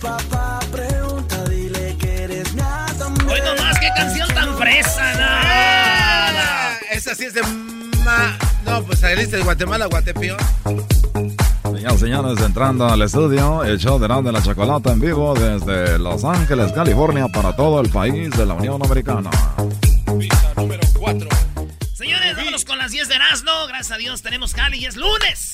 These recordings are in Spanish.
papá pregunta, dile que eres mi. Hoy nomás, qué canción tan fresa, no. Esa sí es de... Ma... No, pues saliste de Guatemala, Guatepío. Señoras señores, entrando al estudio, el show de de la Chocolata en vivo desde Los Ángeles, California, para todo el país de la Unión Americana. número 4. Señores, vámonos con las 10 de Erasmo. Gracias a Dios tenemos Cali y es lunes.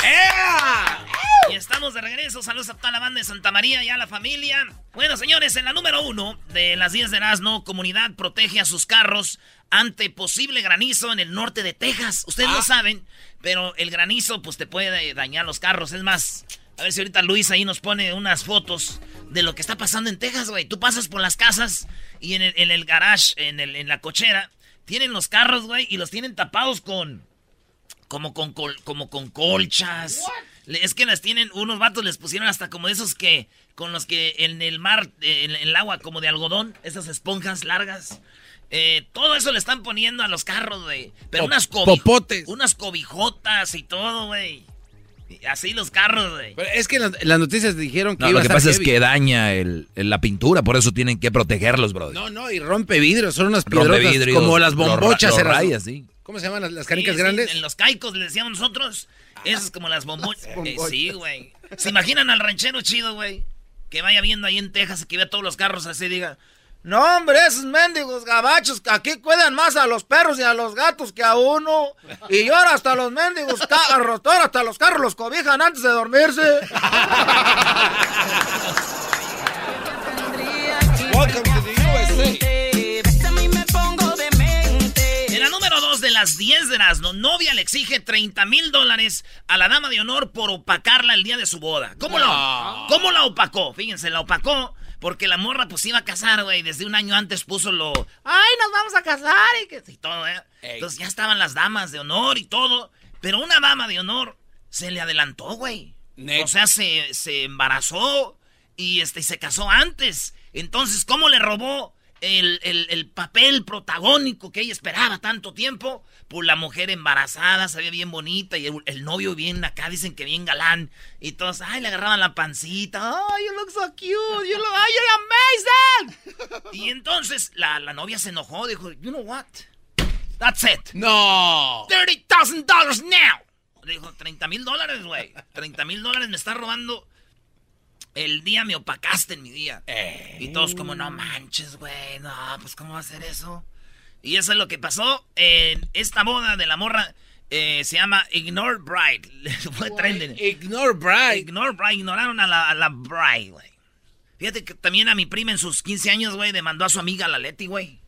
Y estamos de regreso. Saludos a toda la banda de Santa María y a la familia. Bueno, señores, en la número uno de las 10 de Erasmo, comunidad protege a sus carros ante posible granizo en el norte de Texas. Ustedes Ah. lo saben, pero el granizo pues te puede dañar los carros. Es más, a ver si ahorita Luis ahí nos pone unas fotos de lo que está pasando en Texas, güey. Tú pasas por las casas y en el, en el garage, en, el, en la cochera, tienen los carros, güey, y los tienen tapados con... Como con, col- como con colchas. Es que las tienen, unos vatos les pusieron hasta como esos que, con los que en el mar, en el agua como de algodón, esas esponjas largas. Eh, todo eso le están poniendo a los carros, güey. Pero Pop- unas cobi- popotes. Unas cobijotas y todo, güey. Así los carros, güey. Pero es que las, noticias dijeron que No, iba lo que pasa es que daña el, el- la pintura, por eso tienen que protegerlos, brother. No, no, y rompe vidrios, son unas vidrios, como las bombochas. lo Erasmo. raya, sí. ¿Cómo se llaman las, las canicas Sí, sí, grandes? en los caicos le decíamos nosotros. Esas como las bombochas. Eh, Bombochas. sí, güey. ¿Se imaginan al ranchero chido, güey? Que vaya viendo ahí en Texas y que vea todos los carros así y diga... No, hombre, esos mendigos gabachos que aquí cuidan más a los perros y a los gatos que a uno. Y ahora hasta los mendigos carros, ahora hasta los carros los cobijan antes de dormirse. Welcome to the USA. En la número 2 de las 10 de Erasmo, novia le exige 30 mil dólares a la dama de honor por opacarla el día de su boda. ¿Cómo, No. lo, ¿Cómo la opacó? Fíjense, la opacó porque la morra pues iba a casar, güey. Desde un año antes puso lo... ¡Ay, nos vamos a casar! Y, que, y todo, ¿eh? Entonces ya estaban las damas de honor y todo. Pero una dama de honor se le adelantó, güey. O sea, se, se embarazó y este, se casó antes. Entonces, ¿cómo le robó el, el- el papel protagónico que ella esperaba tanto tiempo? Pues la mujer embarazada, se veía bien bonita y el, el novio bien acá, dicen que bien galán. Y todos, ay, le agarraban la pancita. Ay, you look so cute. You look, ay, you're amazing. y entonces la, la novia se enojó, dijo, you know what? That's it. No. $30,000 now. Dijo, 30 mil dólares, güey. 30 mil dólares me está robando. El día me opacaste en mi día. Y todos como, no manches, güey. No, pues ¿cómo va a ser eso? Y eso es lo que pasó en esta boda de la morra. eh, se llama Ignore Bride. Fue trending. Ignore Bride. Ignore Bride. Ignoraron a la, a la Bride, güey. Fíjate que también a mi prima en sus 15 años, güey, demandó a su amiga la Leti, güey.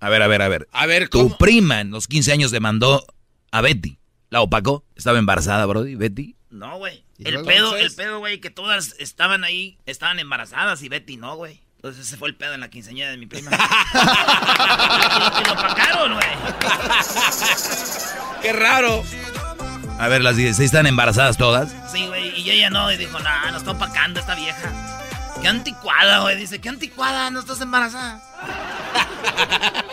A ver, a ver, a ver. A ver, Tu ¿cómo? prima en los 15 años demandó a Betty. La opacó. Estaba embarazada, Brody. Betty. No, güey. ¿Y El pedo, entonces? el pedo, güey, que todas estaban ahí, estaban embarazadas y Betty no, güey. Entonces ese fue el pedo en la quinceañera de mi prima. y lo opacaron, güey. Qué raro. A ver, las 16 están embarazadas todas. Sí, güey, y ella no, y dijo, no, no está opacando esta vieja. Qué anticuada, güey, dice, qué anticuada, no estás embarazada.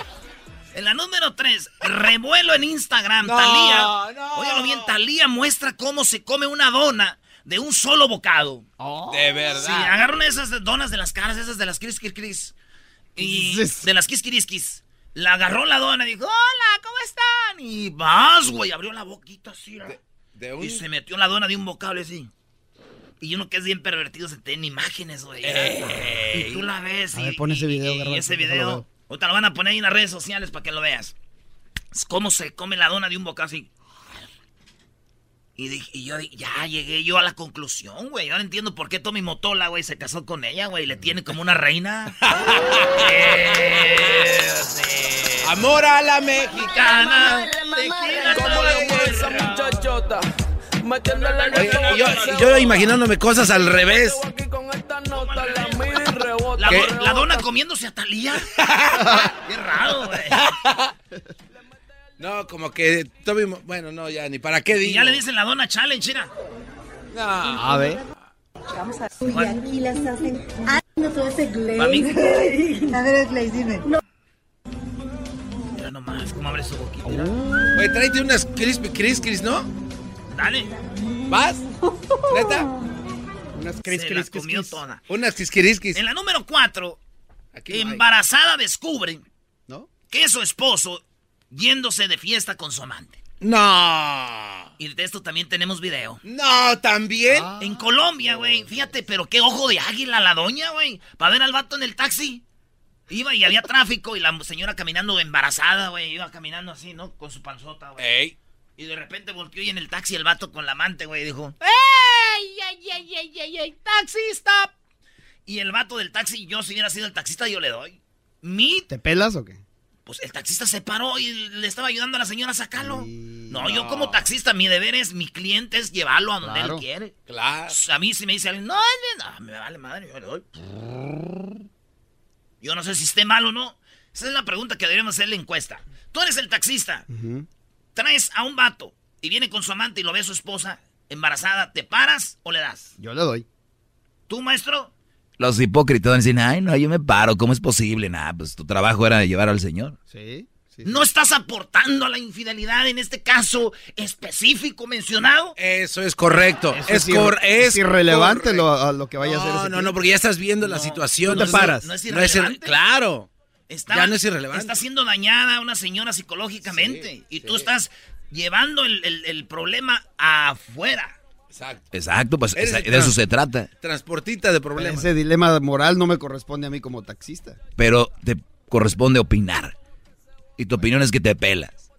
en la número 3, revuelo en Instagram, No, Talía. no. Óyalo bien, Talía muestra cómo se come una dona de un solo bocado. De verdad. Sí, agarra una de esas donas de las caras, esas de las Kris Kris Kris. Y de las Kiss Kiris Kiss. La agarró la dona y dijo, hola, ¿cómo están? Y vas, güey, abrió la boquita así. ¿no? De un- Y se metió la dona de un bocado así. Y uno que es bien pervertido se tiene imágenes, güey. Y tú la ves. A y, ver, pon ese video, y- ese video. Ahorita lo van a poner ahí en las redes sociales para que lo veas. Es cómo se come la dona de un bocado así. Y, dije- y yo ya llegué yo a la conclusión, güey. Ahora entiendo por qué Tommy Motola, güey, se casó con ella, güey. Le tiene como una reina. Sí. Amor a la mexicana. Tequila, ¿Cómo le todo, esa muchachota? Oye, yo, yo imaginándome cosas al revés. La, ¿Qué? la dona comiéndose a Talía. Qué raro, güey. No, como que Toby, Mo- bueno, no, ya ni para qué Y digo. ya le dicen la dona challenge, mira. No. A ver. Y aquí las hacen. Ah, no todo ese glaze. A ver, el glaze, dime. No. Mira nomás cómo abre su boquita. Güey, tráete unas crispy cris cris, ¿no? Dale. ¿Vas? ¿Neta? Unas Se cris, la cris, cris, comió toda. Unas quisquiriskis. En la número 4, Aquí no hay. embarazada descubre ¿No? que su esposo yéndose de fiesta con su amante. No. Y de esto también tenemos video. No, también. En Colombia, güey. Fíjate, pero qué ojo de águila la doña, güey. Para ver al vato en el taxi. Iba y había tráfico y la señora caminando embarazada, güey. Iba caminando así, ¿no? Con su panzota, güey. Y de repente volteó y en el taxi el vato con la amante, güey, dijo... ¡Ey, ey, ey, ey, ey, ey! ¡Taxi, stop! Y el vato del taxi, yo si hubiera sido el taxista, yo le doy. Mi... ¿Te pelas o qué? Pues el taxista se paró y le estaba ayudando a la señora a sacarlo. No, yo como taxista, mi deber es, mi cliente es llevarlo a donde Claro. él quiere. Claro. A mí si me dice alguien, no, no, no, me vale madre, yo le doy. Yo no sé si esté mal o no. Esa es la pregunta que deberíamos hacer en la encuesta. Tú eres el taxista, traes a un vato y viene con su amante y lo ve su esposa embarazada, ¿te paras o le das? Yo le doy. ¿Tú, maestro? Los hipócritas dicen, ay, no, yo me paro, ¿cómo es posible? Nah, pues tu trabajo era llevar al señor. Sí. sí, sí. ¿No estás aportando a la infidelidad en este caso específico mencionado? Eso es correcto. Eso es, irre- cor- es irrelevante correcto. lo, a lo que vaya a hacer No, no, no, porque ya estás viendo la situación. Te No es- paras. ¿No es No es ir- irrelevante? claro. Está, Ya no es irrelevante. Está siendo dañada una señora psicológicamente. Sí, y sí. tú estás llevando el, el- el problema afuera. Exacto. Exacto, pues Eres de eso se trata. Transportista de problemas. Ese dilema moral no me corresponde a mí como taxista. Pero te corresponde opinar. Y tu opinión es que te pelas.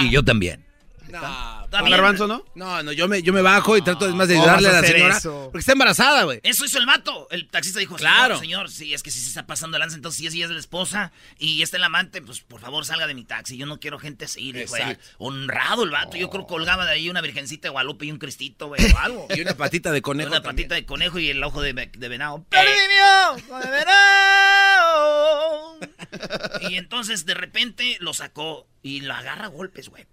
Y yo también. No, Está ¿Con bien. garbanzo no? no, no, yo me, yo me bajo y trato más de ¿cómo ayudarle a la señora. eso? Porque está embarazada, güey. Eso hizo el vato. El taxista dijo, Claro. señor, señor, sí, es que si se está pasando lanza, entonces si ella es la esposa y este el amante, pues por favor salga de mi taxi. Yo no quiero gente así, dijo él. Exacto. Honrado el vato. Yo creo que colgaba de ahí una virgencita de Guadalupe y un cristito, güey, o algo. Y una patita de conejo. Una también. patita de conejo y el ojo de, de venado. ¡Perdí mi ojo de venado! y entonces de repente lo sacó y lo agarra a golpes, güey.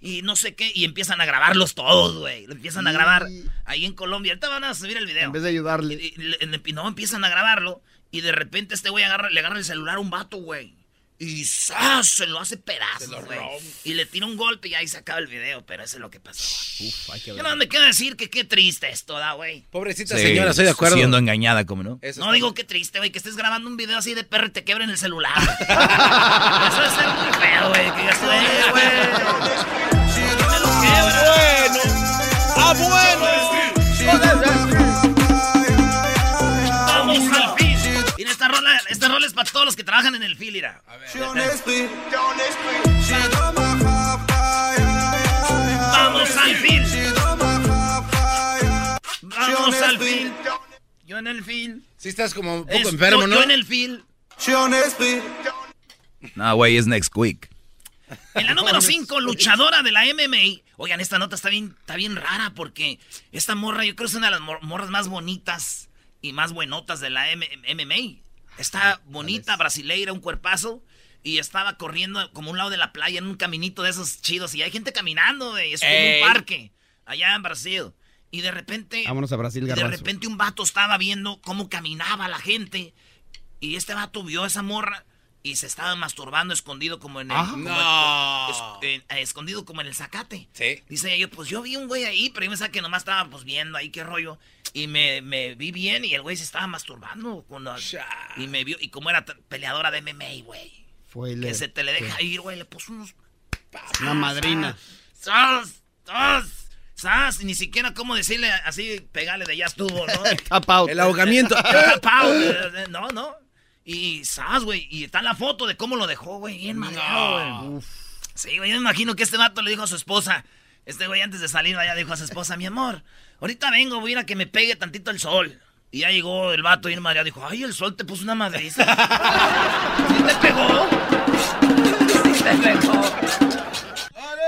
Y no sé qué, y empiezan a grabarlos todos, güey. Lo empiezan a grabar ahí en Colombia. Ahorita van a subir el video. En vez de ayudarle. Y- y le- y no, empiezan a grabarlo. Y de repente este güey agarra, le agarra el celular a un vato, güey. Y ¡zas! se lo hace pedazos, güey. Y le tira un golpe y ahí se acaba el video. Pero eso es lo que pasó. Uf, hay que Yo ver. no me queda decir que qué triste esto, da, güey. Pobrecita Sí, señora, estoy de acuerdo. Siendo engañada, como no. Eso No digo qué triste, güey, que estés grabando un video así de perro y te quebren el celular. Eso debe ser muy feo, güey. Que digas, "Eh, güey. Me lo. Bueno. Ah, bueno. Rola, esta rola es para todos los que trabajan en el fil, mira. Vamos al fil. Vamos al fil. Yo en el fil. Sí estás como un poco Es- enfermo, yo, ¿no? yo en el fil. No, güey, es next quick. En la número 5, luchadora de la MMA. Oigan, esta nota está bien, está bien rara porque esta morra yo creo que es una de las mor- morras más bonitas y más buenotas de la M- MMA. Está bonita, brasileira, un cuerpazo. y estaba corriendo como un lado de la playa en un caminito de esos chidos y hay gente caminando, güey. Es como un parque allá en Brasil. Y de repente, Vámonos a Brasil, de repente un vato estaba viendo cómo caminaba la gente y este vato vio a esa morra y se estaba masturbando escondido como en el Ah. como No. es- eh, escondido como en el zacate. Sí. Dice yo, pues yo vi un güey ahí, pero yo pensaba que nomás estaba pues viendo ahí qué rollo. Y me, me vi bien y el güey se estaba masturbando. Con la- y me vio, y como era peleadora de MMA, güey. Fue el- Que se te le deja ¿qué? ir, güey, le puso unos... Una madrina. ¡Sas! ¡Sas! ¡Sas! Y ni siquiera cómo decirle así, pegarle de ya estuvo, ¿no? Tap out. El ahogamiento. Tap out, No, no. Y ¡sas, güey! Y está la foto de cómo lo dejó, güey. Bien madreado, güey. Sí, güey, yo me imagino que este vato le dijo a su esposa. Este güey antes de salir allá dijo a su esposa, mi amor, ahorita vengo, voy a ir a que me pegue tantito el sol. Y ya llegó el vato y María dijo, ay, el sol te puso una madriza. ¿Sí te pegó? ¿Sí te pegó?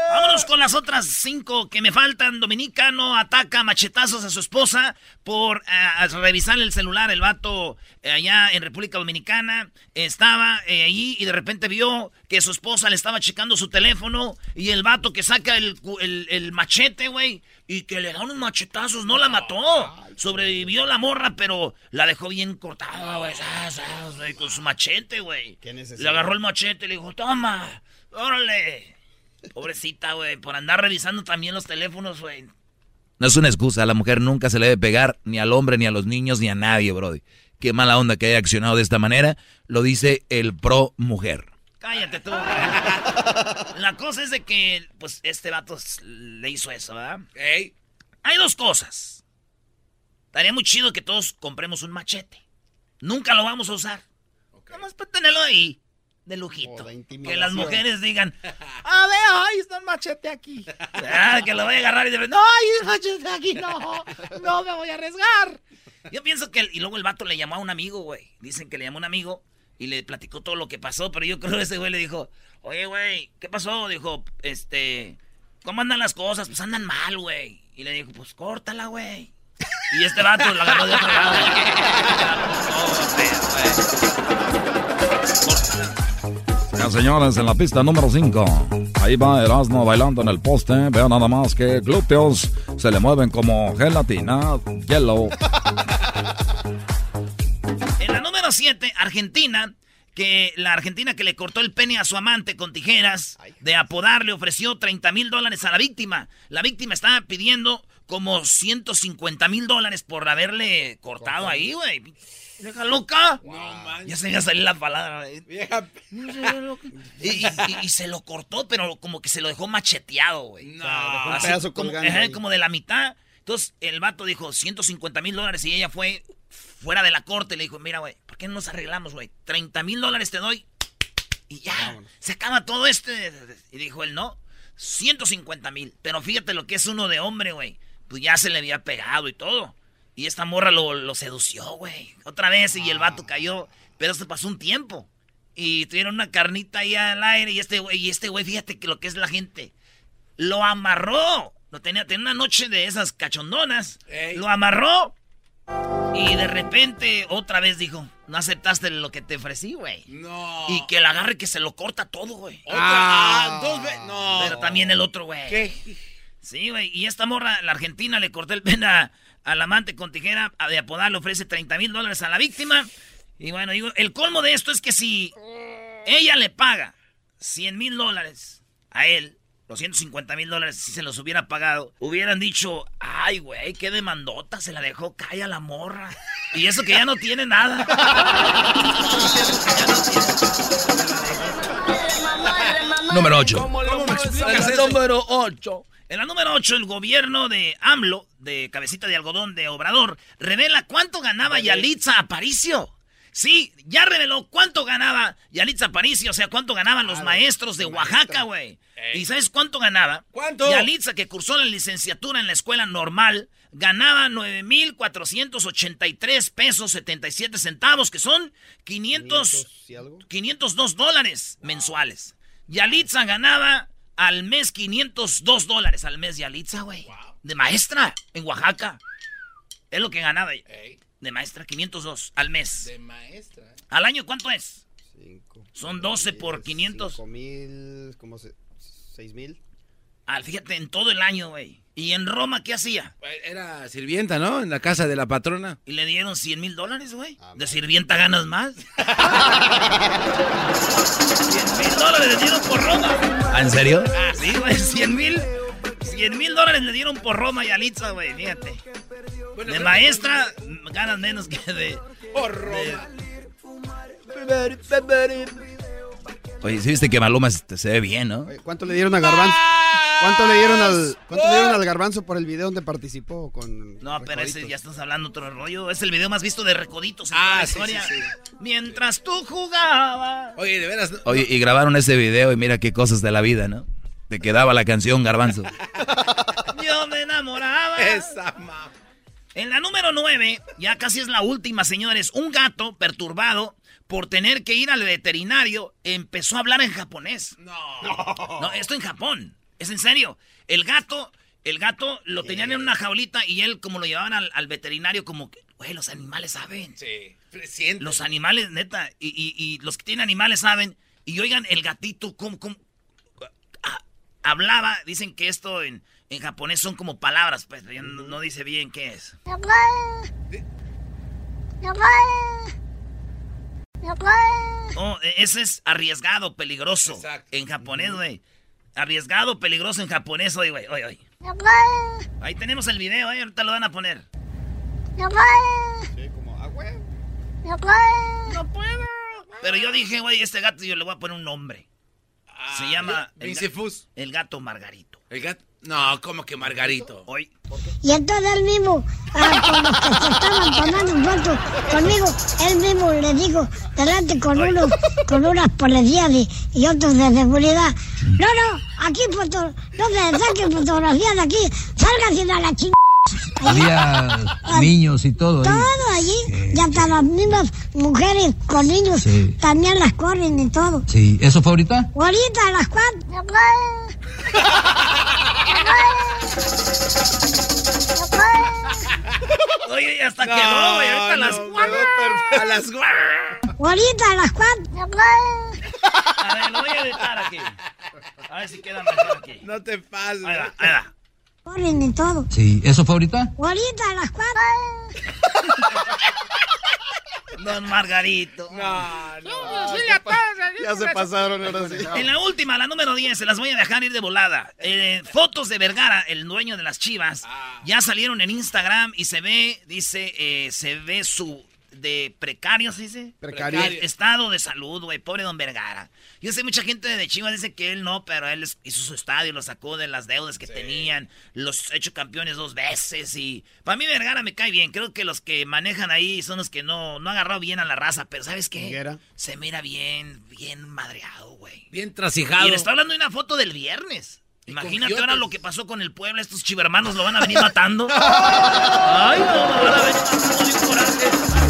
Vámonos con las otras cinco que me faltan. Dominicano ataca machetazos a su esposa por eh, revisar el celular. El vato eh, allá en República Dominicana estaba eh, ahí y de repente vio que su esposa le estaba checando su teléfono y el vato que saca el, cu- el- el machete, güey, y que le da unos machetazos. No la mató. Sobrevivió la morra, pero la dejó bien cortada, güey, con su machete, güey. Le agarró el machete y le dijo, toma, órale. Pobrecita, güey, por andar revisando también los teléfonos, güey. No es una excusa, a la mujer nunca se le debe pegar ni al hombre, ni a los niños, ni a nadie, brody. Qué mala onda que haya accionado de esta manera, lo dice el pro mujer. Cállate tú. La cosa es de que, pues, este vato le hizo eso, ¿verdad? Hay dos cosas. Estaría muy chido que todos compremos un machete. Nunca lo vamos a usar. Nada más para tenerlo ahí, de lujito. Que las mujeres digan, a ver, ay, está un machete aquí. Ah, que lo voy a agarrar y de no, hay un machete aquí, no, no me voy a arriesgar. Yo pienso que, el- y luego el vato le llamó a un amigo, güey. Dicen que le llamó a un amigo y le platicó todo lo que pasó, pero yo creo que ese güey le dijo, oye, güey, ¿qué pasó? Dijo, este, ¿cómo andan las cosas? Pues andan mal, güey. Y le dijo, pues córtala, güey. Y este vato lo agarró de otro lado. Ya, señores, en la pista número 5. Ahí va Erasmo bailando en el poste. Vean nada más que glúteos se le mueven como gelatina, hielo. En la número 7, Argentina, que la Argentina que le cortó el pene a su amante con tijeras, de apodar, le ofreció 30 mil dólares a la víctima. La víctima estaba pidiendo como 150 mil dólares por haberle cortado ahí, güey. Vieja loca. Ya se me iba a salir la palabra. güey. Y, y- y- se lo cortó, pero como que se lo dejó macheteado, güey. un Así pedazo como, colgando ajá, ahí. como de la mitad. Entonces el vato dijo 150 mil dólares y ella fue fuera de la corte y le dijo, mira, güey, ¿por qué no nos arreglamos, güey? 30 mil dólares te doy y ya, se acaba todo este. Y dijo él, no, 150 mil. Pero fíjate lo que es uno de hombre, güey. Pues ya se le había pegado y todo. Y esta morra lo, lo sedució, güey. Otra vez y el vato cayó. Pero se pasó un tiempo. Y tuvieron una carnita ahí al aire. Y este güey, y este güey, fíjate que lo que es la gente. Lo amarró. Lo tenía, tenía una noche de esas cachondonas. Lo amarró. Y de repente otra vez dijo, no aceptaste lo que te ofrecí, güey. No. Y que el agarre que se lo corta todo, güey. Otra, ah, dos veces. No. Pero también el otro, güey. ¿Qué? Sí, güey. Y esta morra, la argentina, le cortó el pene a- al amante con tijera a- de apodar, le ofrece 30 mil dólares a la víctima. Y bueno, digo, el colmo de esto es que si ella le paga 100 mil dólares a él, los 150 mil dólares, si se los hubiera pagado, hubieran dicho, ay, güey, qué demandota, se la dejó, calla la morra. Y eso que ya no tiene nada. Número 8. ¿Cómo me explicas En la eso? número 8. En la número 8, el gobierno de AMLO, de cabecita de algodón de Obrador, revela cuánto ganaba Yalitza Aparicio. Sí, ya reveló cuánto ganaba Yalitza Aparicio, o sea, cuánto ganaban los maestros de Oaxaca, güey. ¿Y sabes cuánto ganaba? ¿Cuánto? Yalitza, que cursó la licenciatura en la escuela normal, ganaba 9,483 pesos 77 centavos, que son 500, 502 dólares mensuales. Yalitza ganaba al mes 502 dólares al mes Yalitza, güey. De maestra en Oaxaca. Es lo que ganaba. De maestra, 502 al mes. De maestra. ¿Al año cuánto es? Son 12 por 500. 5 mil, como 6 mil. Ah, fíjate, en todo el año, güey. ¿Y en Roma qué hacía? Era sirvienta, ¿no? En la casa de la patrona. Y le dieron 100 mil dólares, güey. ¿De sirvienta ganas más? 100 mil dólares le dieron por Roma. ¿Ah, ¿En serio? Ah, sí, güey, 100 mil. 100 mil dólares le dieron por Roma y Alitza, güey, fíjate. de maestra ganas menos que de... Por Roma. Oye, ¿sí viste que Maluma se se ve bien, no? Oye, ¿Cuánto le dieron a Garbanzo? ¿Cuánto le dieron al, cuánto le dieron al Garbanzo por el video donde participó con No, pero ese ya estás hablando otro rollo. Es el video más visto de Recoditos en Ah, toda la sí, historia. sí, Mientras tú jugabas. Oye, de veras. no- Oye, y grabaron ese video y mira qué cosas de la vida, ¿no? Te quedaba la canción Garbanzo. Yo me enamoraba. Esa ma- En la número 9, ya casi es la última, señores. Un gato perturbado por tener que ir al veterinario empezó a hablar en japonés. No. No, esto en Japón. Es en serio. El gato, el gato lo tenían en una jaulita y él como lo llevaban al, al veterinario como que, güey, los animales saben. Sí. Los animales, neta, y, y- y los que tienen animales saben. Y oigan, el gatito, ¿cómo, cómo? Ah, hablaba, dicen que esto en, en japonés son como palabras, pues ya no, no dice bien qué es. Oh, e- ese es arriesgado, peligroso. Exacto. En japonés, güey. Arriesgado, peligroso en japonés, oye, güey, oye, oye. Ahí tenemos el video, eh, ahorita lo van a poner. Sí, como, ah, güey. No puedo. Pero yo dije, güey, este gato yo le voy a poner un nombre. Se llama el, el gato Margarito. El gato. No, como que Margarito. Hoy, Y entonces él mismo, ah, con los que se estaban tomando fotos conmigo, él mismo le dijo, delante con unos, con unas policías y, y otros de seguridad, no, no, aquí foto, no se saquen fotografías de aquí, sálganse a la chingada. Había niños y todo. Todo allí, y hasta las mismas mujeres con niños Sí. también las corren y todo. Sí, ¿eso fue ahorita? Ahorita a las cuatro. Oye, ya hasta quedó, güey. Ahorita a las no, cuatro. quedó perf- A las gua- Ahorita a las cuatro. A ver, lo voy a editar aquí. A ver si queda mejor aquí. No te pases. Ahí va, ahí va. Corren y todo. Sí, ¿eso fue ahorita? Ahorita a las cuatro. Don Margarito. No, no. Ya se pasaron ahora sí. En la última, la número 10, se las voy a dejar ir de volada. Eh, fotos de Vergara, el dueño de las chivas, ya salieron en Instagram y se ve, dice, eh, se ve su de precario, ¿se dice? Precario. El estado de salud, güey, pobre don Vergara. Yo sé, mucha gente de Chivas dice que él no, pero él hizo su estadio, lo sacó de las deudas que tenían, los ha hecho campeones dos veces y... Para mí Vergara me cae bien, creo que los que manejan ahí son los que no, no agarrado bien a la raza, pero ¿sabes qué? Higuera. Se mira bien, bien madreado, güey. Bien Y trasijado. le está hablando de una foto del viernes. Y Imagínate ahora lo que pasó con el pueblo, estos chivermanos lo van a venir matando. Ay, no, lo van a venir matando de un coraje.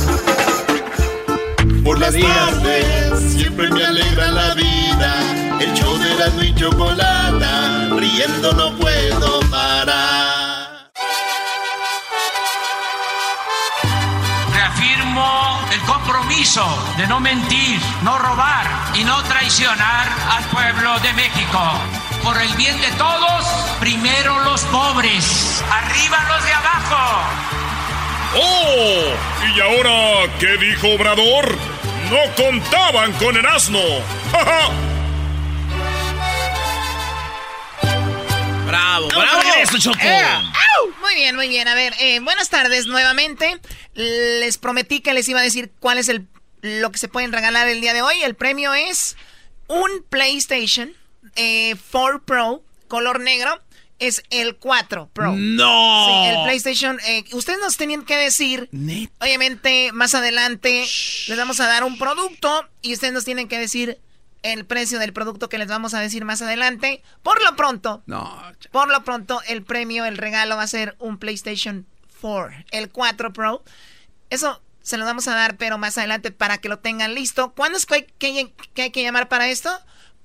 Por las tardes siempre me alegra la vida. El show de la y chocolata, riendo no puedo parar. Reafirmo el compromiso de no mentir, no robar y no traicionar al pueblo de México. Por el bien de todos, primero los pobres, arriba los de abajo. ¡Oh! ¿Y ahora qué dijo Obrador? No contaban con el asno. ¡Ja, ja! Bravo, bravo. Choco. Muy bien, muy bien. A ver, eh, buenas tardes nuevamente. Les prometí que les iba a decir cuál es el lo que se pueden regalar el día de hoy. El premio es un PlayStation eh, 4 Pro color negro. Es el 4 Pro. No. Sí, el PlayStation. eh, ustedes nos tenían que decir. Obviamente, más adelante les vamos a dar un producto y ustedes nos tienen que decir el precio del producto que les vamos a decir más adelante. Por lo pronto, No. por lo pronto, el premio, el regalo va a ser un PlayStation 4, el 4 Pro. Eso se lo vamos a dar, pero más adelante para que lo tengan listo. ¿Cuándo es que hay que, que hay que llamar para esto?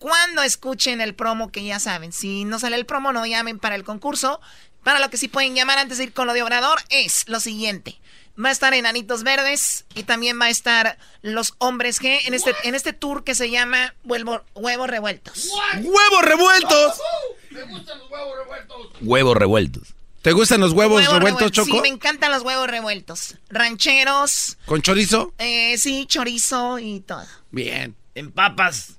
Cuando escuchen el promo que ya saben. Si no sale el promo, no llamen para el concurso. Para lo que sí pueden llamar antes de ir con lo de Obrador es lo siguiente. Va a estar Enanitos Verdes y también va a estar los Hombres G en este, en este tour que se llama Huevo, Huevos Revueltos. ¡Huevos revueltos! Me gustan los huevos revueltos. Huevos revueltos. ¿Te gustan los huevos, revueltos. Choco? Sí, me encantan los huevos revueltos. Rancheros, ¿Con chorizo? eh, sí, chorizo y todo. Bien. En papas.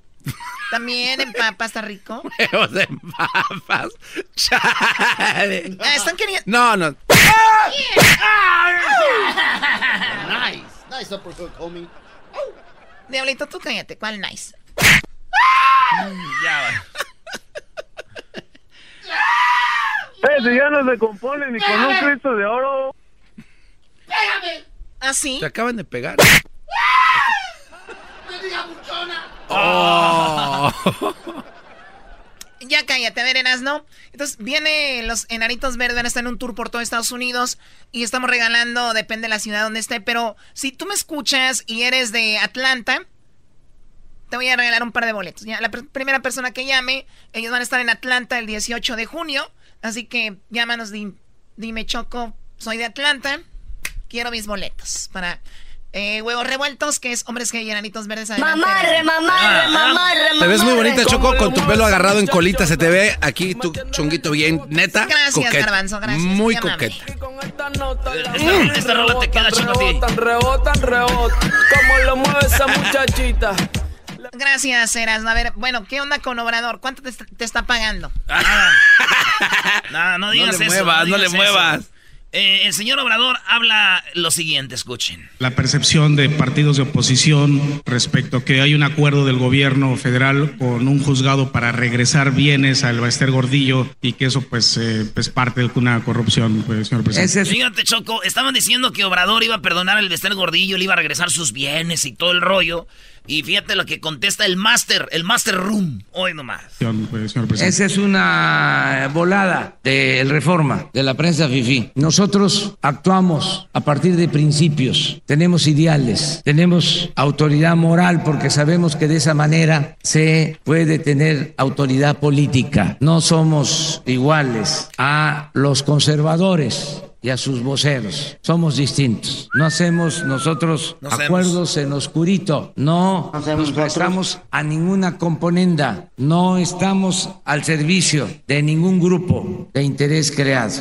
También en papa está rico. Huevos de papas. Chale. Ah, están queriendo... No, no. Nice. Nice uppercut, homie. Diablito, tú cállate. ¿Cuál nice? Ya va. Ese ya no se compone ni con un Cristo de oro. ¡Pégame! ¿Ah, sí? Te acaban de pegar. Oh. Ya cállate, a ver, Erasno. Entonces, viene los enanitos verdes, estar en un tour por todo Estados Unidos y estamos regalando, depende de la ciudad donde esté, pero si tú me escuchas y eres de Atlanta, te voy a regalar un par de boletos. La pr- primera persona que llame, ellos van a estar en Atlanta el 18 de junio, así que llámanos, di- dime Choco, soy de Atlanta, quiero mis boletos para eh, huevos revueltos, que es hombres que y enanitos verdes. adelante, Mamarre, Erasno. mamarre, mamarre, Te ves muy mamarre. bonita, Choco, con tu pelo agarrado en colita. Se te ve aquí tu chonguito bien, neta. Gracias, coqueta. Garbanzo, gracias. Muy coqueta. Esta, esta rola te queda ti. Rebotan, rebotan, rebotan. Como lo mueve esa muchachita. Gracias, Erasno. A ver, bueno, ¿qué onda con Obrador? ¿Cuánto te, está- te está pagando? No, no digas le eso. muevas, no le digas muevas. eso. Eh, el señor Obrador habla lo siguiente, escuchen. la percepción de partidos de oposición respecto a que hay un acuerdo del gobierno federal con un juzgado para regresar bienes al Baester Gordillo y que eso pues eh, es parte de una corrupción, pues, señor presidente. Fíjate, Choco, estaban diciendo que Obrador iba a perdonar al Bester Gordillo, le iba a regresar sus bienes y todo el rollo. Y fíjate lo que contesta el Master, el Master Room. Hoy nomás. Pues. Esa es una volada del reforma, de la prensa FIFI. Nosotros actuamos a partir de principios, tenemos ideales, tenemos autoridad moral porque sabemos que de esa manera se puede tener autoridad política. No somos iguales a los conservadores y a sus voceros. Somos distintos. No hacemos nosotros No hacemos. acuerdos en oscurito. No nos prestamos a ninguna componenda. No estamos al servicio de ningún grupo de interés creado.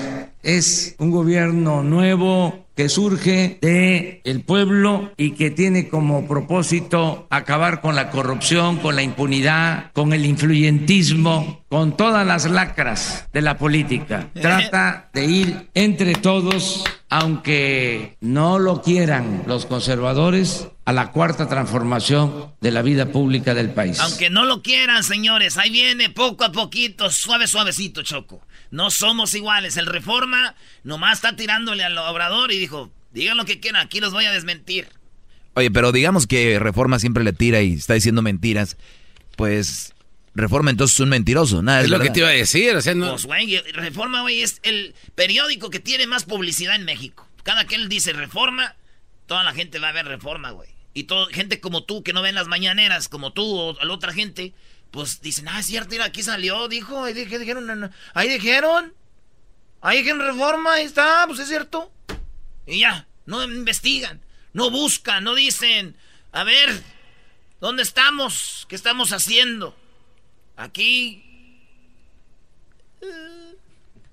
Es un gobierno nuevo que surge de el pueblo y que tiene como propósito acabar con la corrupción, con la impunidad, con el influyentismo, con todas las lacras de la política. Trata de ir entre todos, aunque no lo quieran los conservadores, a la cuarta transformación de la vida pública del país. Aunque no lo quieran, señores, ahí viene poco a poquito, suave, suavecito, Choco. No somos iguales. El Reforma nomás está tirándole al Obrador y dijo, digan lo que quieran, aquí los voy a desmentir. Oye, pero digamos que Reforma siempre le tira y está diciendo mentiras. Pues Reforma entonces es un mentiroso. Nada, Es lo que te iba a decir. O sea, no- Pues, güey, Reforma, güey, es el periódico que tiene más publicidad en México. Cada que él dice Reforma, toda la gente va a ver Reforma, güey. Y todo, gente como tú, que no ven las mañaneras, como tú o la otra gente, pues dicen, ah, es cierto, mira, aquí salió, dijo, ahí dije- dijeron, no, no, ahí dijeron, ahí dijeron Reforma, ahí está, pues es cierto. Y ya, no investigan, no buscan, no dicen, a ver, ¿dónde estamos? ¿Qué estamos haciendo? Aquí,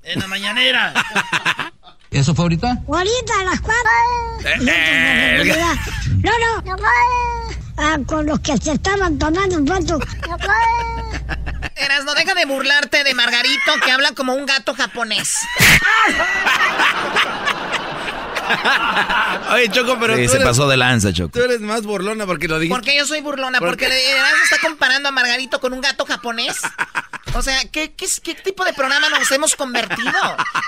en la mañanera. ¿Eso fue ahorita? Ahorita a las cuatro. Eh. No, no. Ah, con los que se estaban tomando un foto. Eras, no deja de burlarte de Margarito que habla como un gato japonés. Oye, Choco, pero Sí, tú se eres- pasó de lanza, Choco. Tú eres más burlona porque lo dijiste. Porque yo soy burlona, ¿Por porque qué? Eras está comparando a Margarito con un gato japonés. O sea, ¿qué, qué, qué tipo de programa nos hemos convertido?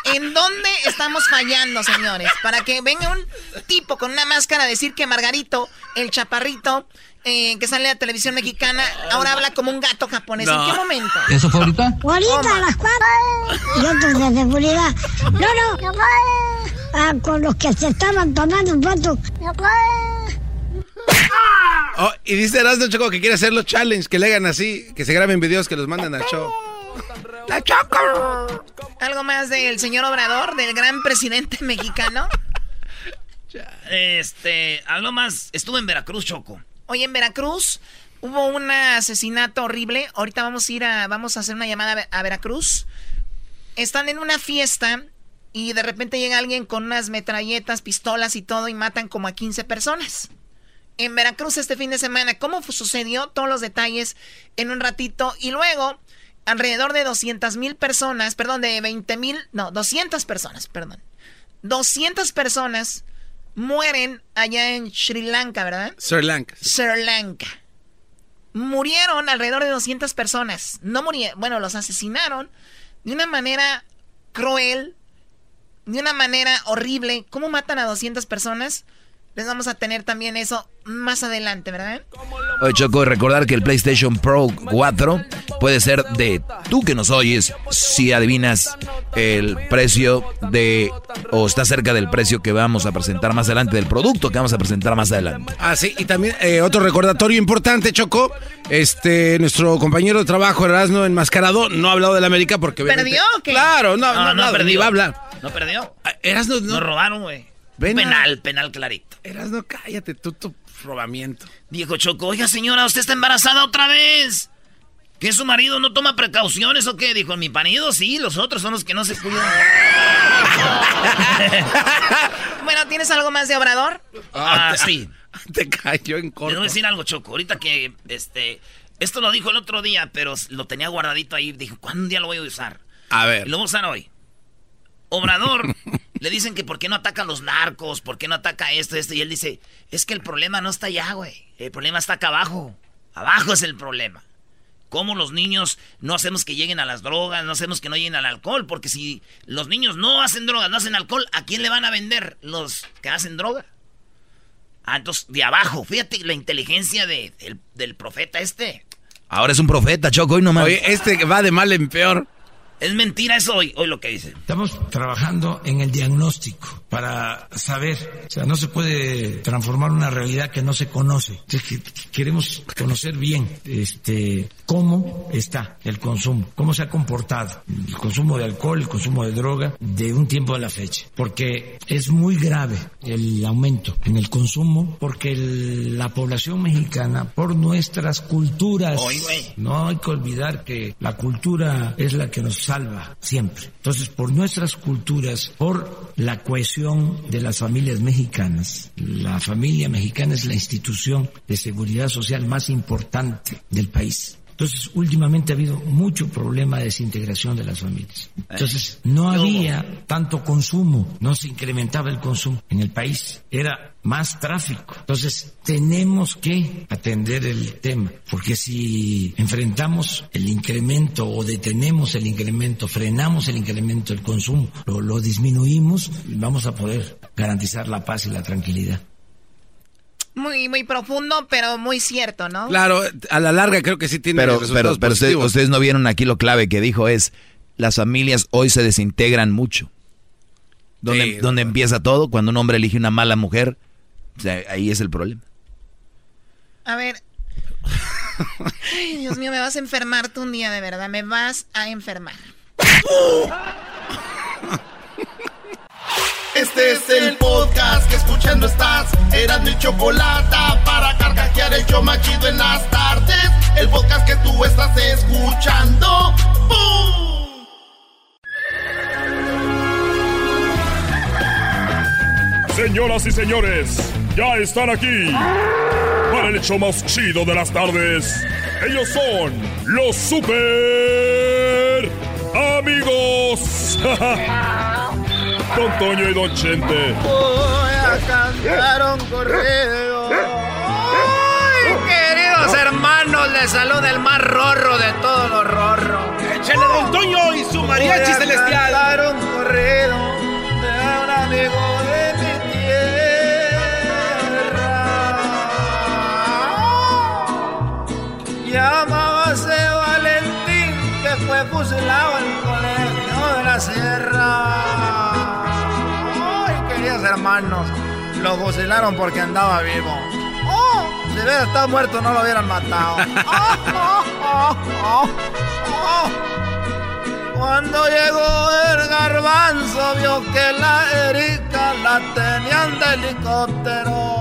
¿En dónde estamos fallando, señores? Para que venga un tipo con una máscara a decir que Margarito, el chaparrito, eh, que sale a la televisión mexicana, ahora habla como un gato japonés. ¿En qué momento? ¿Eso fue ahorita? Ahorita a las cuatro. Y otros de seguridad. No, no. Ah, con los que se estaban tomando un foto. Oh, y dice Erasmo Choco que quiere hacer los challenge, que le hagan así, que se graben videos que los manden al show. ¡La Choco! ¿Algo más del señor Obrador, del gran presidente mexicano? Este, algo más. Estuve en Veracruz, Choco. Oye, en Veracruz hubo un asesinato horrible. Ahorita vamos a ir a, vamos a hacer una llamada a Veracruz. Están en una fiesta y de repente llega alguien con unas metralletas, pistolas y todo y matan como a 15 personas. En Veracruz este fin de semana, ¿cómo sucedió? Todos los detalles en un ratito. Y luego, alrededor de 200 mil personas, perdón, de 20 mil, no, 200 personas, perdón. 200 personas mueren allá en Sri Lanka, ¿verdad? Sri Lanka. Sri Lanka. Murieron alrededor de 200 personas. No murieron, bueno, los asesinaron de una manera cruel, de una manera horrible. ¿Cómo matan a 200 personas? Les vamos a tener también eso más adelante, ¿verdad? Oye, Choco, recordar que el PlayStation Pro 4 puede ser de tú que nos oyes si adivinas el precio de o está cerca del precio que vamos a presentar más adelante, del producto que vamos a presentar más adelante. Ah, sí, y también eh, otro recordatorio importante, Choco. Este, nuestro compañero de trabajo, Erasmo Enmascarado, no ha hablado de la América porque... ¿Perdió o qué? Claro, no, no, no, perdió. ni va a hablar. No perdió. Ah, Erasmo, no. Nos robaron, güey. Penal, penal clarito. Erasmo, cállate, tú, tu robamiento. Dijo Choco, oiga señora, usted está embarazada otra vez. ¿Que su marido no toma precauciones o qué? Dijo, mi marido sí, los otros son los que no se cuidan. Bueno, ¿tienes algo más de Obrador? Ah, te- sí. Te cayó en corto. voy a decir algo, Choco. Ahorita que, este, esto lo dijo el otro día, pero lo tenía guardadito ahí. Dijo, ¿cuándo un día lo voy a usar? A ver. Lo voy a usar hoy. Obrador, le dicen que por qué no atacan los narcos, por qué no ataca esto, esto. Y él dice, es que el problema no está allá, güey. El problema está acá abajo. Abajo es el problema. ¿Cómo los niños no hacemos que lleguen a las drogas, no hacemos que no lleguen al alcohol? Porque si los niños no hacen drogas, no hacen alcohol, ¿a quién le van a vender los que hacen droga? Ah, entonces, de abajo, fíjate la inteligencia de- del, del profeta este. Ahora es un profeta, Choco, hoy nomás. Oye, este va de mal en peor. Es mentira eso hoy, hoy lo que dice. Estamos trabajando en el diagnóstico para saber, o sea, no se puede transformar una realidad que no se conoce. Queremos conocer bien este cómo está el consumo, cómo se ha comportado el consumo de alcohol, el consumo de droga de un tiempo a la fecha, porque es muy grave el aumento en el consumo porque el- la población mexicana por nuestras culturas no hay que olvidar que la cultura es la que nos salva siempre. Entonces, por nuestras culturas, por la cohesión de las familias mexicanas, la familia mexicana es la institución de seguridad social más importante del país. Entonces, últimamente ha habido mucho problema de desintegración de las familias. Entonces, no había tanto consumo, no se incrementaba el consumo en el país, era más tráfico. Entonces, tenemos que atender el tema, porque si enfrentamos el incremento o detenemos el incremento, frenamos el incremento del consumo, lo, lo disminuimos, vamos a poder garantizar la paz y la tranquilidad. Muy, muy profundo, pero muy cierto, ¿no? Claro, a la larga creo que sí tiene Pero, resultados pero, pero ustedes, no vieron aquí lo clave que dijo es, las familias hoy se desintegran mucho. Donde, Sí, donde empieza todo, cuando un hombre elige una mala mujer, o sea, ahí es el problema. A ver. Ay, Dios mío, me vas a enfermar tú un día, de verdad. Me vas a enfermar. Este es el podcast que escuchando estás. Eran mi chocolate para carcajear el yo machido en las tardes. El podcast que tú estás escuchando. ¡Bum! Señoras y señores, ya están aquí para el hecho más chido de las tardes. Ellos son los super amigos. Don Toño y Don Chente. Voy a cantar un corrido. Ay, queridos hermanos, les saluda el más rorro de todos los rorros. Échale Don Toño y su mariachi Voy a celestial. cantar un corrido de un amigo de mi tierra. Llamábase Valentín, que fue fusilado en el colegio de la sierra. Hermanos, lo fusilaron porque andaba vivo. Oh, si hubiera estado muerto no lo hubieran matado. Oh, oh, oh, oh, oh. Cuando llegó el garbanzo vio que la Erika la tenían de helicóptero.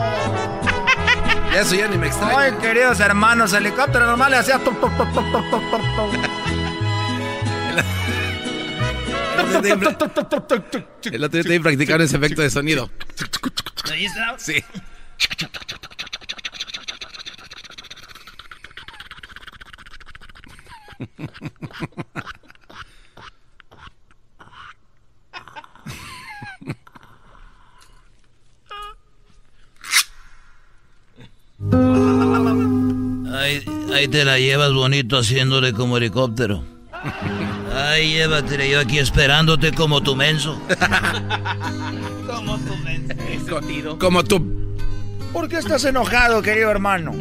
Eso ya ni me extraña. Ay, queridos hermanos, helicóptero normal le hacía otro día te practicar ese efecto de sonido. ¿Ahí está? Sí. Ahí, ahí te la llevas bonito haciéndole como helicóptero. Ay, llévatela yo aquí esperándote como tu menso. Como tu mensaje. Como tú. ¿Por qué estás enojado, querido hermano?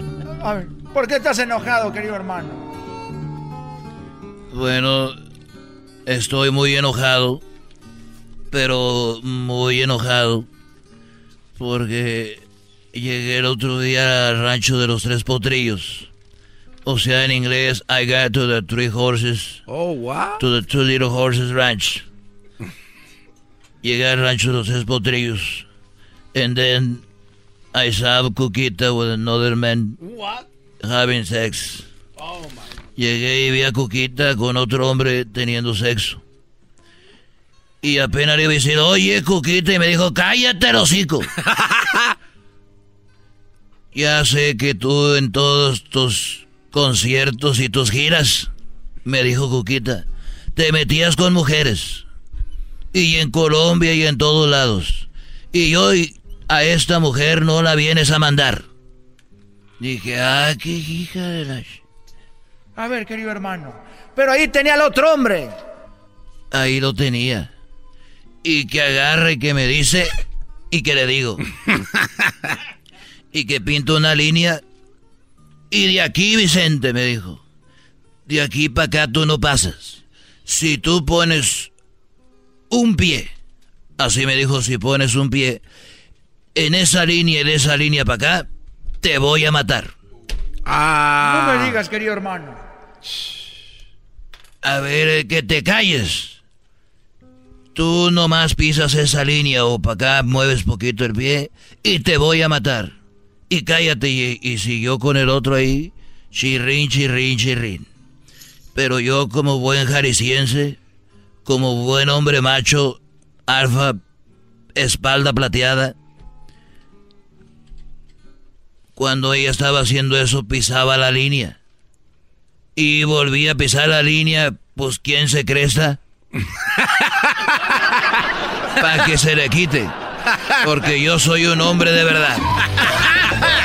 A ver, ¿por qué estás enojado, querido hermano? Bueno, estoy muy enojado, pero muy enojado, porque llegué el otro día al rancho de los tres potrillos. O sea, en inglés, I got to the three horses. Oh, wow. To the two little horses ranch. Llegué al rancho de los tres potrillos. And then I saw Cuquita with another man What? having sex. Oh, my. Llegué y vi a Cuquita con otro hombre teniendo sexo. Y apenas le iba a decir, oye, Cuquita, y me dijo, cállate, el hocico. ya sé que tú en todos tus conciertos y tus giras, me dijo Cuquita, te metías con mujeres. Y en Colombia y en todos lados. Y hoy a esta mujer no la vienes a mandar. Dije, ah, qué hija de la... ch-". A ver, querido hermano. Pero ahí tenía al otro hombre. Ahí lo tenía. Y que agarre y que me dice y que le digo. y que pinto una línea. Y de aquí, Vicente, me dijo. De aquí para acá tú no pasas. Si tú pones un pie, así me dijo, si pones un pie en esa línea y de esa línea para acá, te voy a matar. Ah. No me digas, querido hermano. A ver, eh, que te calles. Tú nomás pisas esa línea o para acá mueves poquito el pie y te voy a matar. Y cállate y, y siguió con el otro ahí, chirrín, chirrín, chirrín. Pero yo como buen jalisciense, como buen hombre macho, alfa, espalda plateada, cuando ella estaba haciendo eso pisaba la línea. Y volvía a pisar la línea, pues ¿quién se cresta? Para que se le quite. Porque yo soy un hombre de verdad.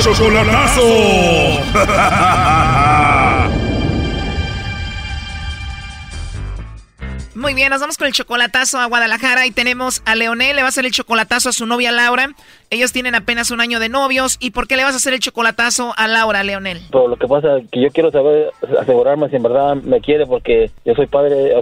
Chocolatazo. Muy bien, nos vamos con el chocolatazo a Guadalajara y tenemos a Leonel, le va a hacer el chocolatazo a su novia Laura. Ellos tienen apenas un año de novios. ¿Y por qué le vas a hacer el chocolatazo a Laura, Leonel? Pero lo que pasa es que yo quiero saber, asegurarme si en verdad me quiere porque yo soy padre,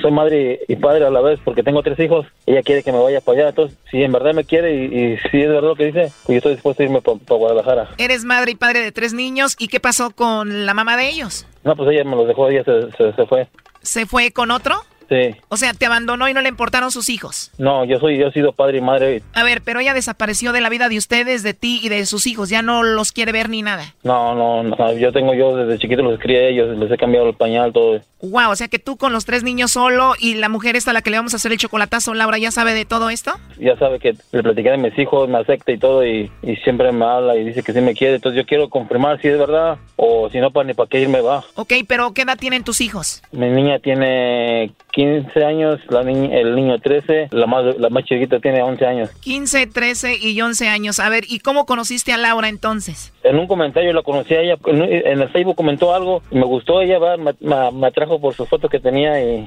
soy, madre y padre a la vez porque tengo tres hijos. Ella quiere que me vaya para allá. Entonces, si en verdad me quiere y, y si es verdad lo que dice, pues yo estoy dispuesto a irme para Guadalajara. Eres madre y padre de tres niños. ¿Y qué pasó con la mamá de ellos? No, pues ella me los dejó, ella se, se, se fue. ¿Se fue con otro? Sí. O sea, te abandonó y no le importaron sus hijos. No, yo soy, yo he sido padre y madre. A ver, pero ella desapareció de la vida de ustedes, de ti y de sus hijos. Ya no los quiere ver ni nada. No, no, no, yo tengo yo desde chiquito los crié a ellos, les he cambiado el pañal, todo. Wow, o sea que tú con los tres niños solo y la mujer esta a la que le vamos a hacer el chocolatazo, Laura, ¿ya sabe de todo esto? Ya sabe que le platiqué de mis hijos, me acepta y todo, y, y siempre me habla y dice que sí me quiere. Entonces yo quiero confirmar si es verdad o si no, para ni para qué irme va. Ok, pero ¿qué edad tienen tus hijos? Mi niña tiene 15 años, la el niño 13, la más, la más chiquita tiene 11 años. 15, 13 y 11 años. A ver, ¿y cómo conociste a Laura entonces? En un comentario la conocí a ella, en, el Facebook comentó algo, me gustó ella, va, me, me- me atrajo por su foto que tenía y